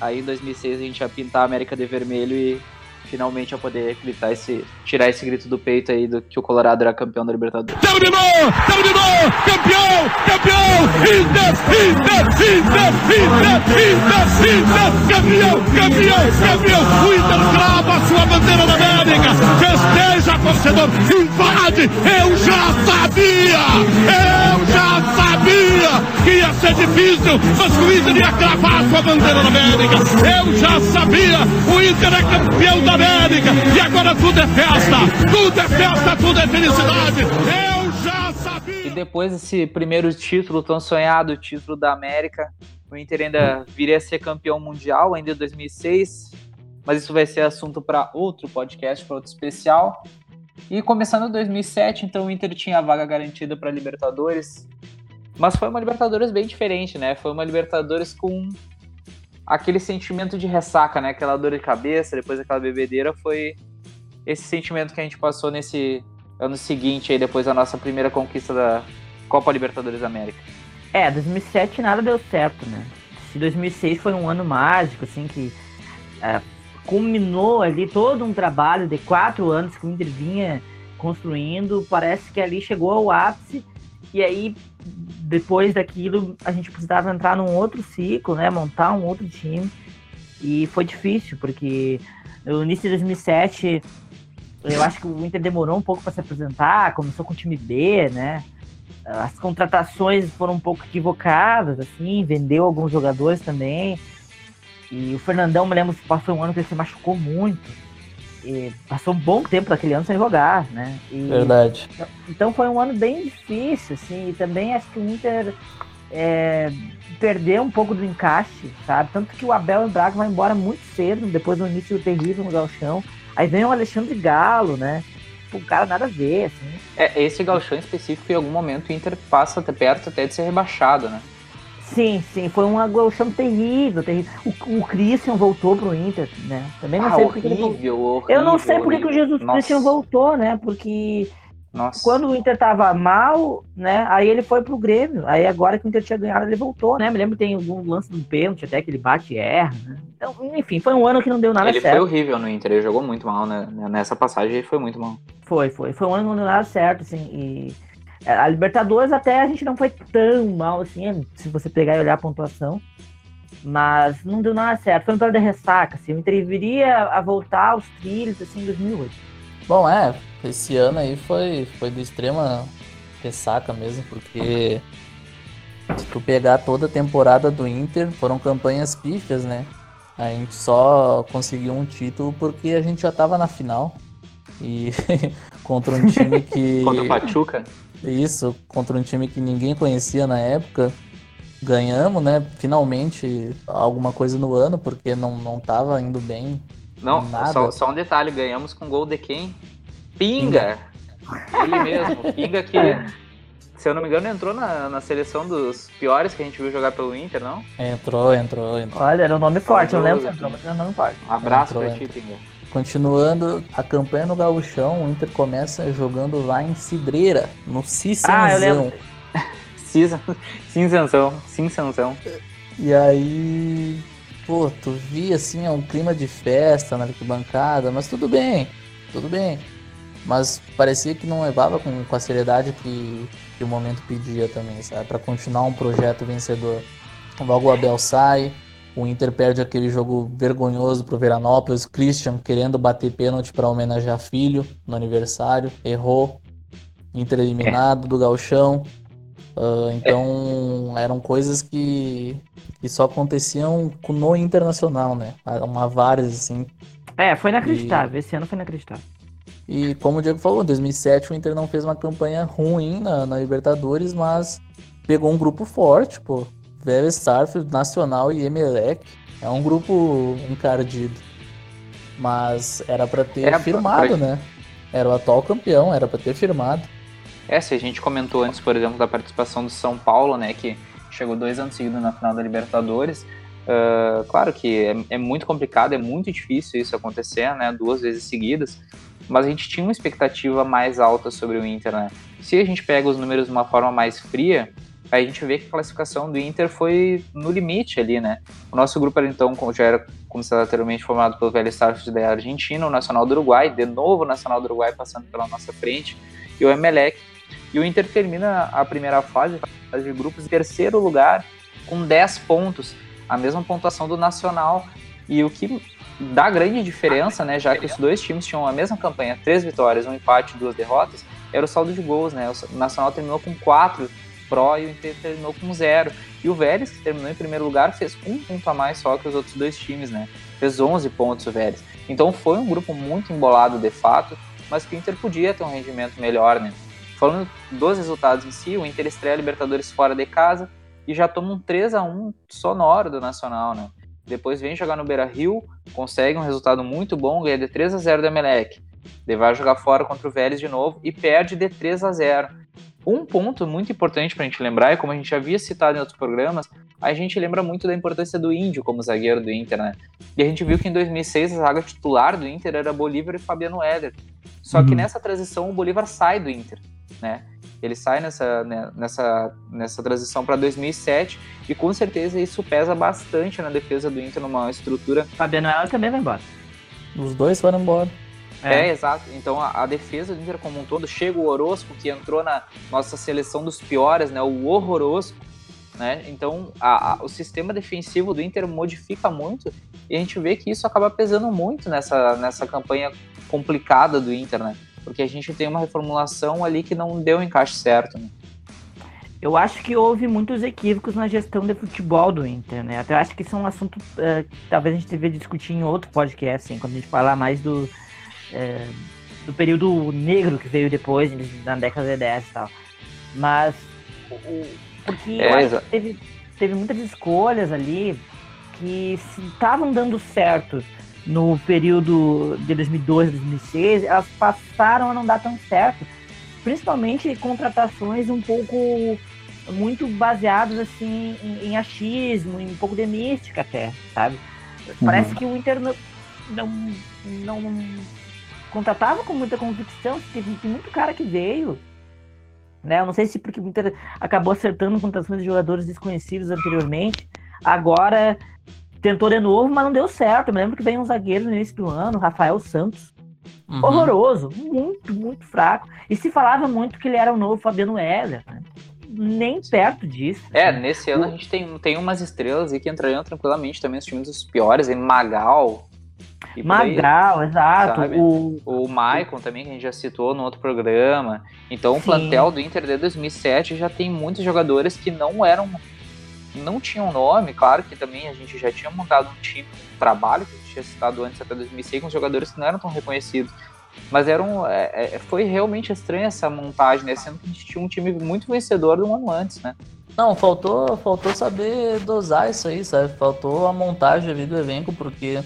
Aí em 2006 a gente ia pintar a América de vermelho e finalmente ia poder gritar esse, tirar esse grito do peito aí do que o Colorado era campeão da Libertadores. Campeão! Campeão! Inter! Inter! Inter! Inter! Inter! Inter! Campeão! Campeão! Campeão! O Inter a sua bandeira da América! Festeja, torcedor! Invade! Eu já sabia! Eu já sabia que ia ser difícil, mas o Inter ia cravar sua bandeira da América! Eu já sabia! O Inter é campeão da América! E agora tudo é festa! Tudo é festa! Tudo é felicidade! Eu já sabia! E depois desse primeiro título tão sonhado, o título da América, o Inter ainda viria a ser campeão mundial ainda em 2006, mas isso vai ser assunto para outro podcast, para outro especial. E começando em 2007, então o Inter tinha a vaga garantida para Libertadores, mas foi uma Libertadores bem diferente, né? Foi uma Libertadores com aquele sentimento de ressaca, né? Aquela dor de cabeça, depois daquela bebedeira, foi esse sentimento que a gente passou nesse ano seguinte, aí depois da nossa primeira conquista da Copa Libertadores América. É, 2007 nada deu certo, né? Se 2006 foi um ano mágico, assim, que é, culminou ali todo um trabalho de quatro anos que o Inter vinha construindo, parece que ali chegou ao ápice e aí depois daquilo a gente precisava entrar num outro ciclo, né, montar um outro time e foi difícil porque no início de 2007 eu acho que o Inter demorou um pouco para se apresentar, começou com o time B, né? As contratações foram um pouco equivocadas, assim, vendeu alguns jogadores também. E o Fernandão, me lembro, passou um ano que ele se machucou muito. E passou um bom tempo daquele ano sem jogar, né? E, Verdade. Então foi um ano bem difícil, assim, e também acho que o Inter é, perdeu um pouco do encaixe, sabe? Tanto que o Abel Braga vai embora muito cedo, depois do início terrível no Galchão. Aí vem o Alexandre Galo, né? O cara nada a ver, assim. É, esse galchão específico, em algum momento, o Inter passa até perto até de ser rebaixado, né? Sim, sim, foi um galchão terrível, terrível. O, o Christian voltou pro Inter, né? Também não Ah, sei porque ele horrível, voltou. horrível, Eu não sei porque que o. Jesus Nossa. Christian voltou, né? Porque Nossa. quando o Inter tava mal, né? Aí ele foi pro Grêmio. Aí agora que o Inter tinha ganhado, ele voltou, né? Me lembro que tem algum lance do pênalti até que ele bate e erra, né? Então, enfim, foi um ano que não deu nada ele certo. foi horrível no Inter, ele jogou muito mal, né? Nessa passagem ele foi muito mal. Foi, foi. Foi um ano que não deu nada certo, assim. E a Libertadores até a gente não foi tão mal, assim, se você pegar e olhar a pontuação. Mas não deu nada certo. Foi um plano de ressaca, assim. O Inter viria a voltar aos trilhos, assim, em 2008. Bom, é, esse ano aí foi, foi de extrema ressaca mesmo, porque se tu pegar toda a temporada do Inter, foram campanhas pífias, né? A gente só conseguiu um título porque a gente já tava na final. E contra um time que. Contra o Pachuca. Isso, contra um time que ninguém conhecia na época. Ganhamos, né? Finalmente alguma coisa no ano, porque não, não tava indo bem. Não, Nada. só, só um detalhe, ganhamos com gol de quem? Pinga! Ele mesmo, Pinga que, se eu não me engano, entrou na, na seleção dos piores que a gente viu jogar pelo Inter, não? Entrou, entrou, entrou. Olha, era um nome forte, eu não lembro se Entrou, entrou, mas era um nome forte. Um abraço Entrou, pra ti, entrou. Pinga. Continuando a campanha no Gauchão, o Inter começa jogando lá em Cidreira, no Cicenzão. Ah, eu lembro. Cinzanzão, cinzanzão. E aí, pô, tu via assim, é um clima de festa na arquibancada, mas tudo bem, tudo bem. Mas parecia que não levava com, com a seriedade que, que o momento pedia também, sabe? Pra continuar um projeto vencedor. Logo o Abel sai, o Inter perde aquele jogo vergonhoso pro Veranópolis, Christian querendo bater pênalti pra homenagear filho no aniversário, errou. Inter eliminado do Galchão. Ah, então eram coisas que, que só aconteciam no internacional, né? Uma várias assim. É, foi inacreditável. Esse ano foi inacreditável. E como o Diego falou, em 2007 o Inter não fez uma campanha ruim na, na Libertadores, mas pegou um grupo forte, pô. Vélez Sarsfield, Nacional e Emelec. É um grupo encardido. Mas era pra ter Era firmado, pra- né? Era o atual campeão, era pra ter firmado. É, se a gente comentou antes, por exemplo, da participação do São Paulo, né, que chegou dois anos seguidos na final da Libertadores. ah, claro que é, é muito complicado, é muito difícil isso acontecer, né, duas vezes seguidas. Mas a gente tinha uma expectativa mais alta sobre o Inter, né? Se a gente pega os números de uma forma mais fria, a gente vê que a classificação do Inter foi no limite ali, né? O nosso grupo era então, já era como anteriormente formado pelo Velho Sarsfield da Argentina, o Nacional do Uruguai, de novo o Nacional do Uruguai passando pela nossa frente, e o Emelec. E o Inter termina a primeira fase, fase de grupos, em terceiro lugar, com 10 pontos, a mesma pontuação do Nacional. E o que dá grande diferença, né, já que os dois times tinham a mesma campanha, três vitórias, um empate duas derrotas, era o saldo de gols, né? O Nacional terminou com quatro pró e o Inter terminou com zero. E o Vélez, que terminou em primeiro lugar, fez um ponto a mais só que os outros dois times, né? Fez 11 pontos o Vélez. Então foi um grupo muito embolado de fato, mas que o Inter podia ter um rendimento melhor, né? Falando dos resultados em si, o Inter estreia Libertadores fora de casa e já toma um 3 a 1 sonoro do Nacional, né? Depois vem jogar no Beira Rio, consegue um resultado muito bom, ganha de 3 a 0 do Emelec. Ele vai jogar fora contra o Vélez de novo e perde de 3 a 0. Um ponto muito importante para a gente lembrar, e como a gente já havia citado em outros programas, a gente lembra muito da importância do Índio como zagueiro do Inter, né? E a gente viu que em 2006 a zaga titular do Inter era Bolívar e Fabiano Éder. Só uhum. que nessa transição o Bolívar sai do Inter, né? Ele sai nessa, né, nessa, nessa transição para 2007 e com certeza isso pesa bastante na defesa do Inter numa estrutura. Fabiano Éder também vai embora. Os dois foram embora. É, é exato. Então a, a, defesa do Inter como um todo, chega o Orosco, que entrou na nossa seleção dos piores, né? O horroroso. Né? Então a, a, o sistema defensivo do Inter modifica muito e a gente vê que isso acaba pesando muito nessa, nessa campanha complicada do Inter, né? Porque a gente tem uma reformulação ali que não deu o encaixe certo. Né? Eu acho que houve muitos equívocos na gestão de futebol do Inter, né? Até acho que isso é um assunto uh, que talvez a gente deveria discutir em outro podcast, assim, quando a gente falar mais do, é, do período negro que veio depois, na década de 10 e tal. Mas, o, porque é, teve, teve muitas escolhas ali que se estavam dando certo no período de 2002, 2006, elas passaram a não dar tão certo. Principalmente contratações um pouco muito baseadas assim em, em achismo, em um pouco de mística até, sabe? Parece uhum. que o Inter não, não, não contratava com muita convicção, teve, muito cara que veio. Né? Eu não sei se porque o Inter acabou acertando contratações de jogadores desconhecidos anteriormente. Agora tentou de novo, mas não deu certo. Eu me lembro que veio um zagueiro no início do ano, Rafael Santos. Uhum. Horroroso, muito, muito fraco. E se falava muito que ele era o novo Fabiano Heller, né? Nem perto disso. É, nesse ano a gente tem, tem umas estrelas aí que entrariam tranquilamente também os times dos piores, em Magal, Magal, exato. O... o Maicon também, que a gente já citou no outro programa. Então Sim. o plantel do Inter de 2007 já tem muitos jogadores que não eram. Não tinham nome, claro que também a gente já tinha montado um time, um trabalho que a gente tinha citado antes até 2006, com jogadores que não eram tão reconhecidos. Mas era um, é, é, foi realmente estranha essa montagem, né? Sendo que a gente tinha um time muito vencedor do ano antes, né? Não, faltou, faltou saber dosar isso aí, sabe? Faltou a montagem ali do elenco, porque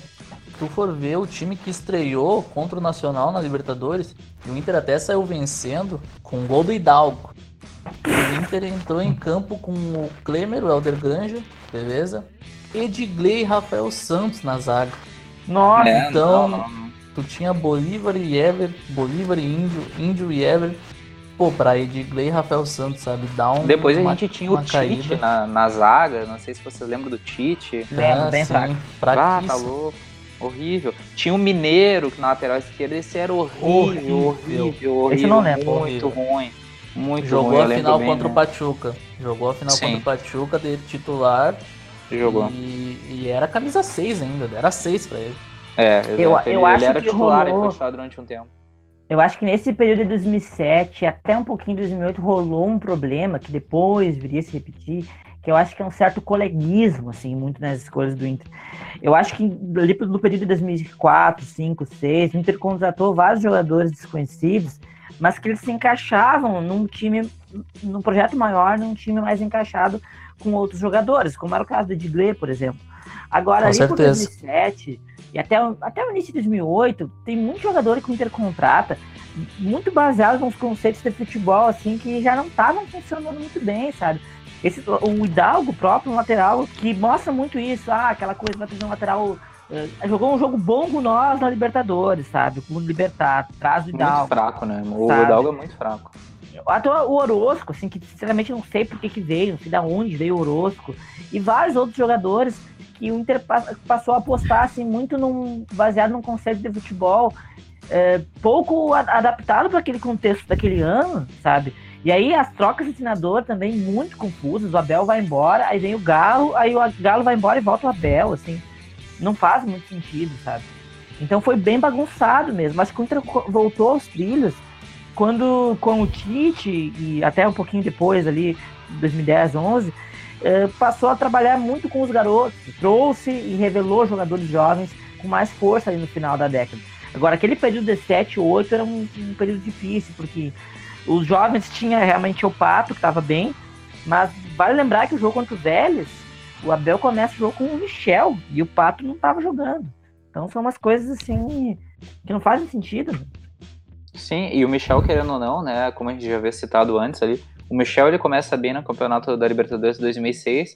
tu for ver o time que estreou contra o Nacional na Libertadores, o Inter até saiu vencendo com um gol do Hidalgo. O Inter entrou em campo com o Klemer, o Helder Granja, beleza? Edgley e Rafael Santos na zaga. Nossa, é, então não, não. tu tinha Bolívar e Ever, Bolívar e Índio, Índio e Ever. Pô, pra Edgley e Rafael Santos, sabe? Dá um. Depois a gente tinha o Tite na, na zaga, não sei se você lembra do Tite. Lembro, bem fraco. Ah, tá louco. Horrível. Tinha um Mineiro na lateral esquerda, esse era horrível, horrível, horrível. horrível esse não lembro. Muito horrível. ruim. Muito Jogou ruim, a final bem, contra né? o Pachuca. Jogou a final Sim. contra o Pachuca, de titular. Jogou. E, e, era camisa 6 ainda, era 6 pra ele. É, eu, ele, eu acho era que titular rolou... e foi durante um tempo. Eu acho que nesse período de 2007 até um pouquinho de 2008 rolou um problema que depois viria a se repetir, que eu acho que é um certo coleguismo, assim, muito nas escolhas do Inter. Eu acho que ali no período de 2004, 5, 6, o Inter contratou vários jogadores desconhecidos, mas que eles se encaixavam num time, num projeto maior, num time mais encaixado com outros jogadores, como era o caso do Edgley, por exemplo. Agora, com ali por 2007 e até, até o início de 2008, tem muitos jogadores que o Inter contrata, muito baseados nos conceitos de futebol, assim, que já não estavam funcionando muito bem, sabe? Esse, o Hidalgo próprio, um lateral, que mostra muito isso. Ah, aquela coisa, vai trazer um lateral. Uh, jogou um jogo bom com nós na Libertadores, sabe? Com o Libertar, traz o Hidalgo. Muito fraco, né? O sabe? Hidalgo é muito fraco. Até o Orosco, assim, que sinceramente não sei por que, que veio, não sei de onde veio o Orosco. E vários outros jogadores que o Inter passou a apostar assim, muito num, baseado num conceito de futebol é, pouco adaptado para aquele contexto daquele ano, sabe? E aí as trocas de treinador também muito confusas. O Abel vai embora, aí vem o Galo, aí o Galo vai embora e volta o Abel, assim. Não faz muito sentido, sabe? Então foi bem bagunçado mesmo. Mas quando voltou aos trilhos, quando com o Tite e até um pouquinho depois ali, 2010, 11, eh, passou a trabalhar muito com os garotos, trouxe e revelou jogadores jovens com mais força ali no final da década. Agora, aquele período de 7, 8 era um, um período difícil, porque os jovens tinha realmente o Pato, que estava bem, mas vale lembrar que o jogo contra os Vélez, o Abel começa o jogo com o Michel, e o Pato não estava jogando. Então são umas coisas assim que não fazem sentido. Sim, e o Michel, querendo ou não, né, como a gente já havia citado antes ali, o Michel ele começa bem no campeonato da Libertadores 2006,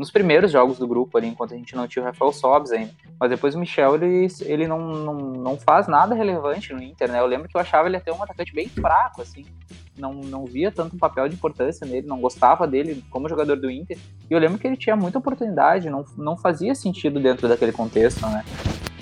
nos primeiros jogos do grupo ali, enquanto a gente não tinha o Rafael Sobs ainda. Mas depois o Michel, ele, ele não, não, não faz nada relevante no Inter, né? Eu lembro que eu achava ele até um atacante bem fraco, assim. Não, não via tanto papel de importância nele, não gostava dele como jogador do Inter. E eu lembro que ele tinha muita oportunidade, não, não fazia sentido dentro daquele contexto, né?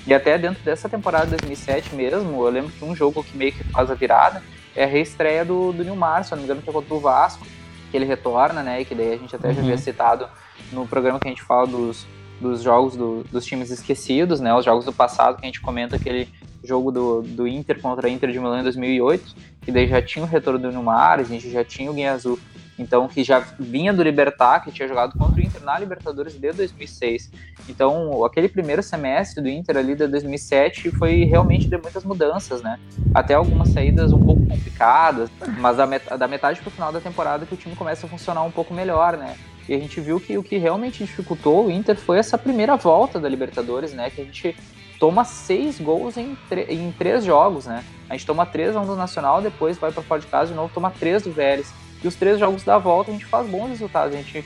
E até dentro dessa temporada de 2007 mesmo, eu lembro que um jogo que meio que faz a virada é a reestreia do, do Nilmar, se não me engano, que é contra o Vasco, que ele retorna, né? E que daí a gente até uhum. já havia citado no programa que a gente fala dos, dos jogos do, dos times esquecidos, né? Os jogos do passado, que a gente comenta aquele jogo do, do Inter contra a Inter de Milão em 2008, que daí já tinha o retorno do Nilmar, a gente já tinha o Guinha Azul então que já vinha do Libertar, que tinha jogado contra o Inter na Libertadores desde 2006. Então, aquele primeiro semestre do Inter ali de 2007 foi realmente de muitas mudanças, né? Até algumas saídas um pouco complicadas, mas da metade para o final da temporada que o time começa a funcionar um pouco melhor, né? E a gente viu que o que realmente dificultou o Inter foi essa primeira volta da Libertadores, né? Que a gente toma seis gols em, em três jogos, né? A gente toma três a um do Nacional, depois vai para fora de casa de novo, toma três do Vélez. E os três jogos da volta a gente faz bons resultados. A gente,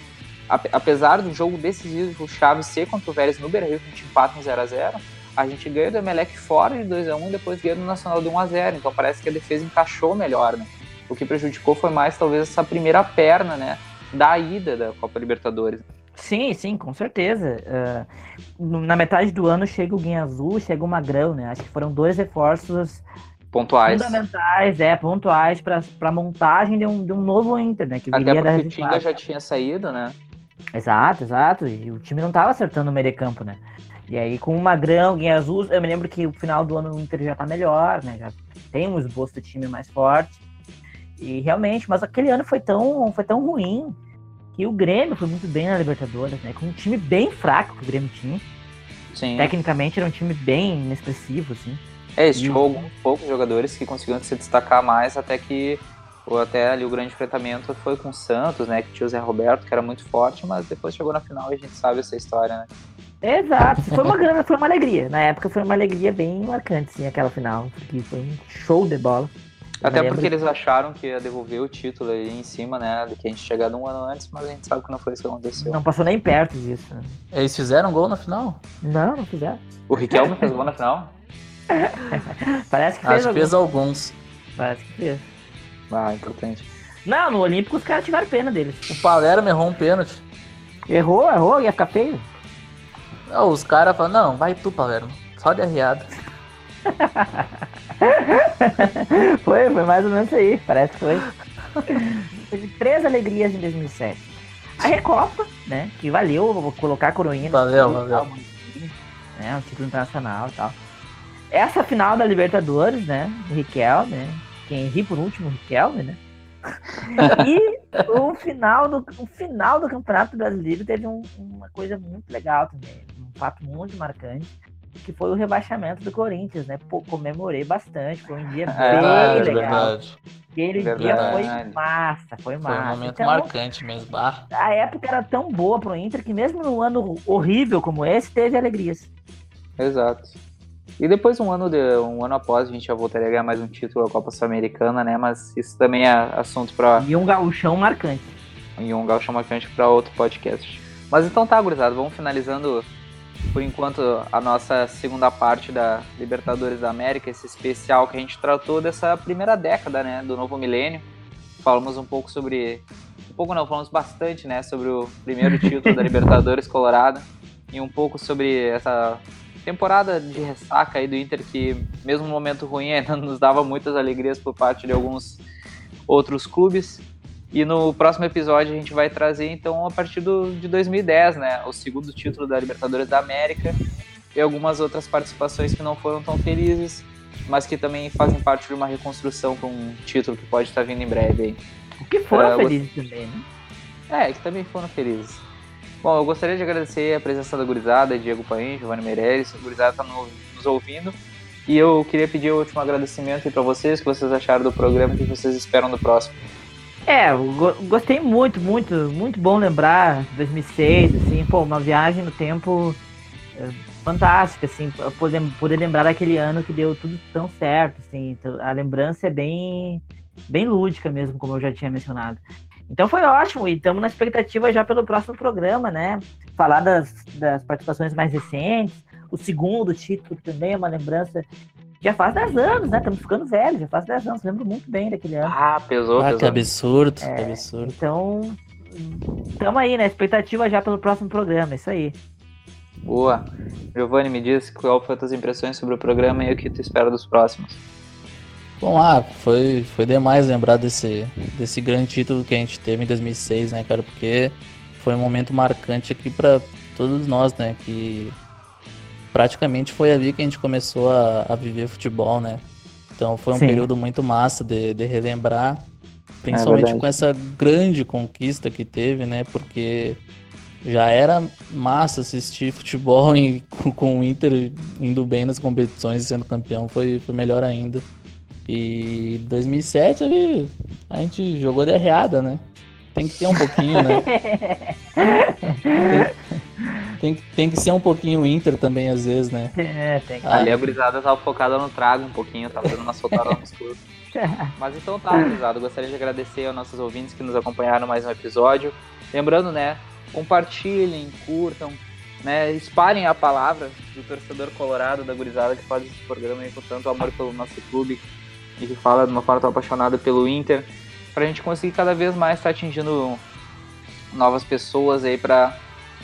apesar do jogo decisivo, o Chaves ser contra o Vélez no Beira-Rio, que a gente empata em 0x0, a gente ganha do Emelec fora de 2x1 e depois ganha do Nacional de 1x0. Então parece que a defesa encaixou melhor, né? O que prejudicou foi mais talvez essa primeira perna, né? Da ida da Copa Libertadores. Sim, sim, com certeza. Uh, na metade do ano chega o Guinha Azul, chega o Magrão, né? Acho que foram dois reforços pontuais. Fundamentais, é, pontuais para a montagem de um, de um novo Inter, né? Que Até porque o Tinga já tinha saído, né? Exato, exato. E o time não estava acertando o meio de campo, né? E aí com o Magrão, Guinha Azul, eu me lembro que o final do ano o Inter já tá melhor, né? Já tem um esboço do time mais forte. E realmente, mas aquele ano foi tão, foi tão ruim que o Grêmio foi muito bem na Libertadores, né? Com um time bem fraco que o Grêmio tinha. Sim. Tecnicamente era um time bem inexpressivo, assim. É, existiam alguns poucos jogadores que conseguiram se destacar mais até que ou até ali o grande enfrentamento foi com o Santos, né? Que tinha o Zé Roberto, que era muito forte, mas depois chegou na final e a gente sabe essa história, né? Exato, foi uma grana, foi uma alegria. Na época foi uma alegria bem marcante, sim, aquela final, porque foi um show de bola. Até porque eles acharam que ia devolver o título aí em cima, né? Do que a gente chegado um ano antes, mas a gente sabe que não foi isso que aconteceu. Não passou nem perto disso. Né? Eles fizeram gol na final? Não, não fizeram. O Riquelme fez gol na final? Parece que fez. Acho que fez alguns. Parece que fez. Ah, importante. Não, no Olímpico os caras tiveram pena deles. O Palermo errou um pênalti. Errou, errou, ia ficar feio. Não, os caras falaram, não, vai tu, Palermo. Só de arriada. foi, foi mais ou menos isso aí, parece que foi. Teve três alegrias em 2007. A Recopa, né, que valeu, vou colocar a coroinha. Valeu, valeu. Né, um título internacional e tal. Essa final da Libertadores, né, Riquelme, né, quem ri por último, Riquelme, né, e o final, do, o final do Campeonato Brasileiro teve um, uma coisa muito legal também, um fato muito marcante, que foi o rebaixamento do Corinthians, né? Pô, comemorei bastante, foi um dia é, bem é, legal. Verdade. Aquele verdade. dia foi massa, foi massa. Foi um momento então, marcante mesmo. A época era tão boa pro Inter que mesmo num ano horrível como esse, teve alegrias. Exato. E depois, um ano, de, um ano após, a gente já voltaria a ganhar mais um título da Copa Sul-Americana, né? Mas isso também é assunto para. E um gauchão marcante. E um gauchão marcante para outro podcast. Mas então tá, gurizada, vamos finalizando por enquanto a nossa segunda parte da Libertadores da América, esse especial que a gente tratou dessa primeira década, né, do novo milênio. falamos um pouco sobre. Um pouco não, falamos bastante, né? Sobre o primeiro título da Libertadores Colorado e um pouco sobre essa temporada de ressaca aí do Inter que, mesmo no momento ruim, ainda nos dava muitas alegrias por parte de alguns outros clubes. E no próximo episódio a gente vai trazer, então, a partir do, de 2010, né? O segundo título da Libertadores da América e algumas outras participações que não foram tão felizes, mas que também fazem parte de uma reconstrução com um título que pode estar vindo em breve aí. Que foram uh, felizes também, né? É, que também foram felizes. Bom, eu gostaria de agradecer a presença da gurizada, Diego Paim, Giovanni Meirelles, a gurizada está no, nos ouvindo. E eu queria pedir o último agradecimento para vocês, o que vocês acharam do programa e o que vocês esperam do próximo. É, gostei muito, muito, muito bom lembrar 2006, assim, pô, uma viagem no tempo é, fantástica, assim, poder, poder lembrar daquele ano que deu tudo tão certo, assim, então, a lembrança é bem, bem lúdica mesmo, como eu já tinha mencionado. Então foi ótimo e estamos na expectativa já pelo próximo programa, né? Falar das, das participações mais recentes, o segundo título também é uma lembrança já faz 10 anos, né? Estamos ficando velhos, já faz 10 anos. Lembro muito bem daquele ano. Ah, pesou, ah, pesou. Que absurdo, é, que absurdo. Então, estamos aí, né? Expectativa já pelo próximo programa, isso aí. Boa. Giovanni, me diz qual foi as tuas impressões sobre o programa e o que tu espera dos próximos. Bom, ah, foi, foi demais lembrar desse, desse grande título que a gente teve em 2006, né, cara? Porque foi um momento marcante aqui para todos nós, né? Que praticamente foi ali que a gente começou a, a viver futebol, né? Então foi um Sim. período muito massa de, de relembrar, principalmente é com essa grande conquista que teve, né? Porque já era massa assistir futebol em, com o Inter indo bem nas competições e sendo campeão, foi, foi melhor ainda. E 2007 ali a gente jogou de arreada, né? Tem que ter um pouquinho, né? tem, tem, que ser um pouquinho Inter também, às vezes, né? É, tem que... Ali a gurizada tava focada no trago um pouquinho, tava dando uma soltada no escuro. Mas então tá, gurizada. Gostaria de agradecer aos nossos ouvintes que nos acompanharam mais um episódio. Lembrando, né? Compartilhem, curtam, né? Espalhem a palavra do torcedor colorado da gurizada que faz esse programa aí com tanto amor pelo nosso clube e que fala de uma forma tão apaixonada pelo Inter para a gente conseguir cada vez mais estar tá atingindo novas pessoas aí para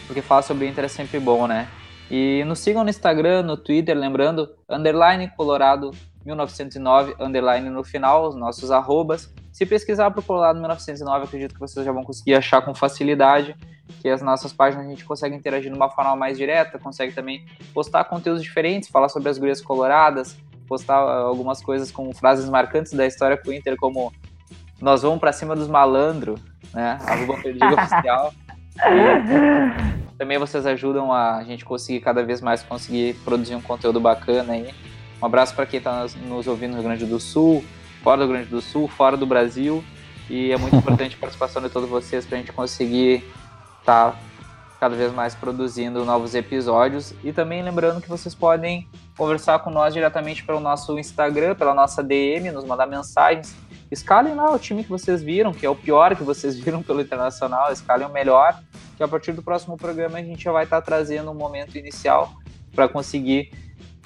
porque falar sobre o Inter é sempre bom, né? E nos sigam no Instagram, no Twitter, lembrando, underline Colorado 1909, underline no final, os nossos arrobas. Se pesquisar por Colorado 1909, acredito que vocês já vão conseguir achar com facilidade, que as nossas páginas a gente consegue interagir de uma forma mais direta, consegue também postar conteúdos diferentes, falar sobre as gurias coloradas, postar algumas coisas com frases marcantes da história com o Inter, como nós vamos para cima dos malandros, né? Arroba Perdido Oficial. Também vocês ajudam a gente conseguir cada vez mais conseguir produzir um conteúdo bacana aí. Um abraço para quem está nos ouvindo no Rio Grande do Sul, fora do Rio Grande do Sul, fora do Brasil. E é muito importante a participação de todos vocês para a gente conseguir estar tá cada vez mais produzindo novos episódios. E também lembrando que vocês podem conversar com nós diretamente pelo nosso Instagram, pela nossa DM, nos mandar mensagens escalem lá o time que vocês viram, que é o pior que vocês viram pelo Internacional, escalem o melhor, que a partir do próximo programa a gente já vai estar trazendo um momento inicial para conseguir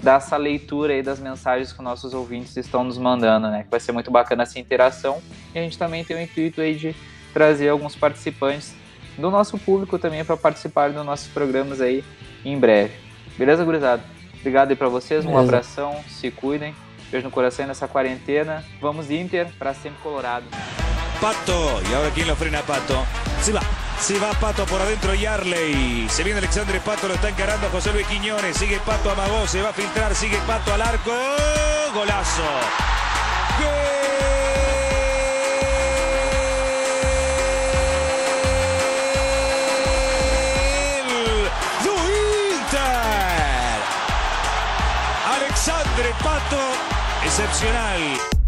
dar essa leitura aí das mensagens que nossos ouvintes estão nos mandando, né? Que vai ser muito bacana essa interação. E a gente também tem o intuito aí de trazer alguns participantes do nosso público também para participar dos nossos programas aí em breve. Beleza, gurizada? Obrigado aí para vocês, um Beleza. abração, se cuidem. Beijo no coração nessa quarentena. Vamos Inter, para sempre Colorado. Pato, y ahora quién lo frena Pato. Se va, se va Pato por adentro Yarley. Se viene Alexandre Pato, lo está encarando José Luis Quiñones. Sigue Pato, amagó, se va a filtrar, sigue Pato al arco. Golazo. ¡Gol! Alexandre Pato excepcional.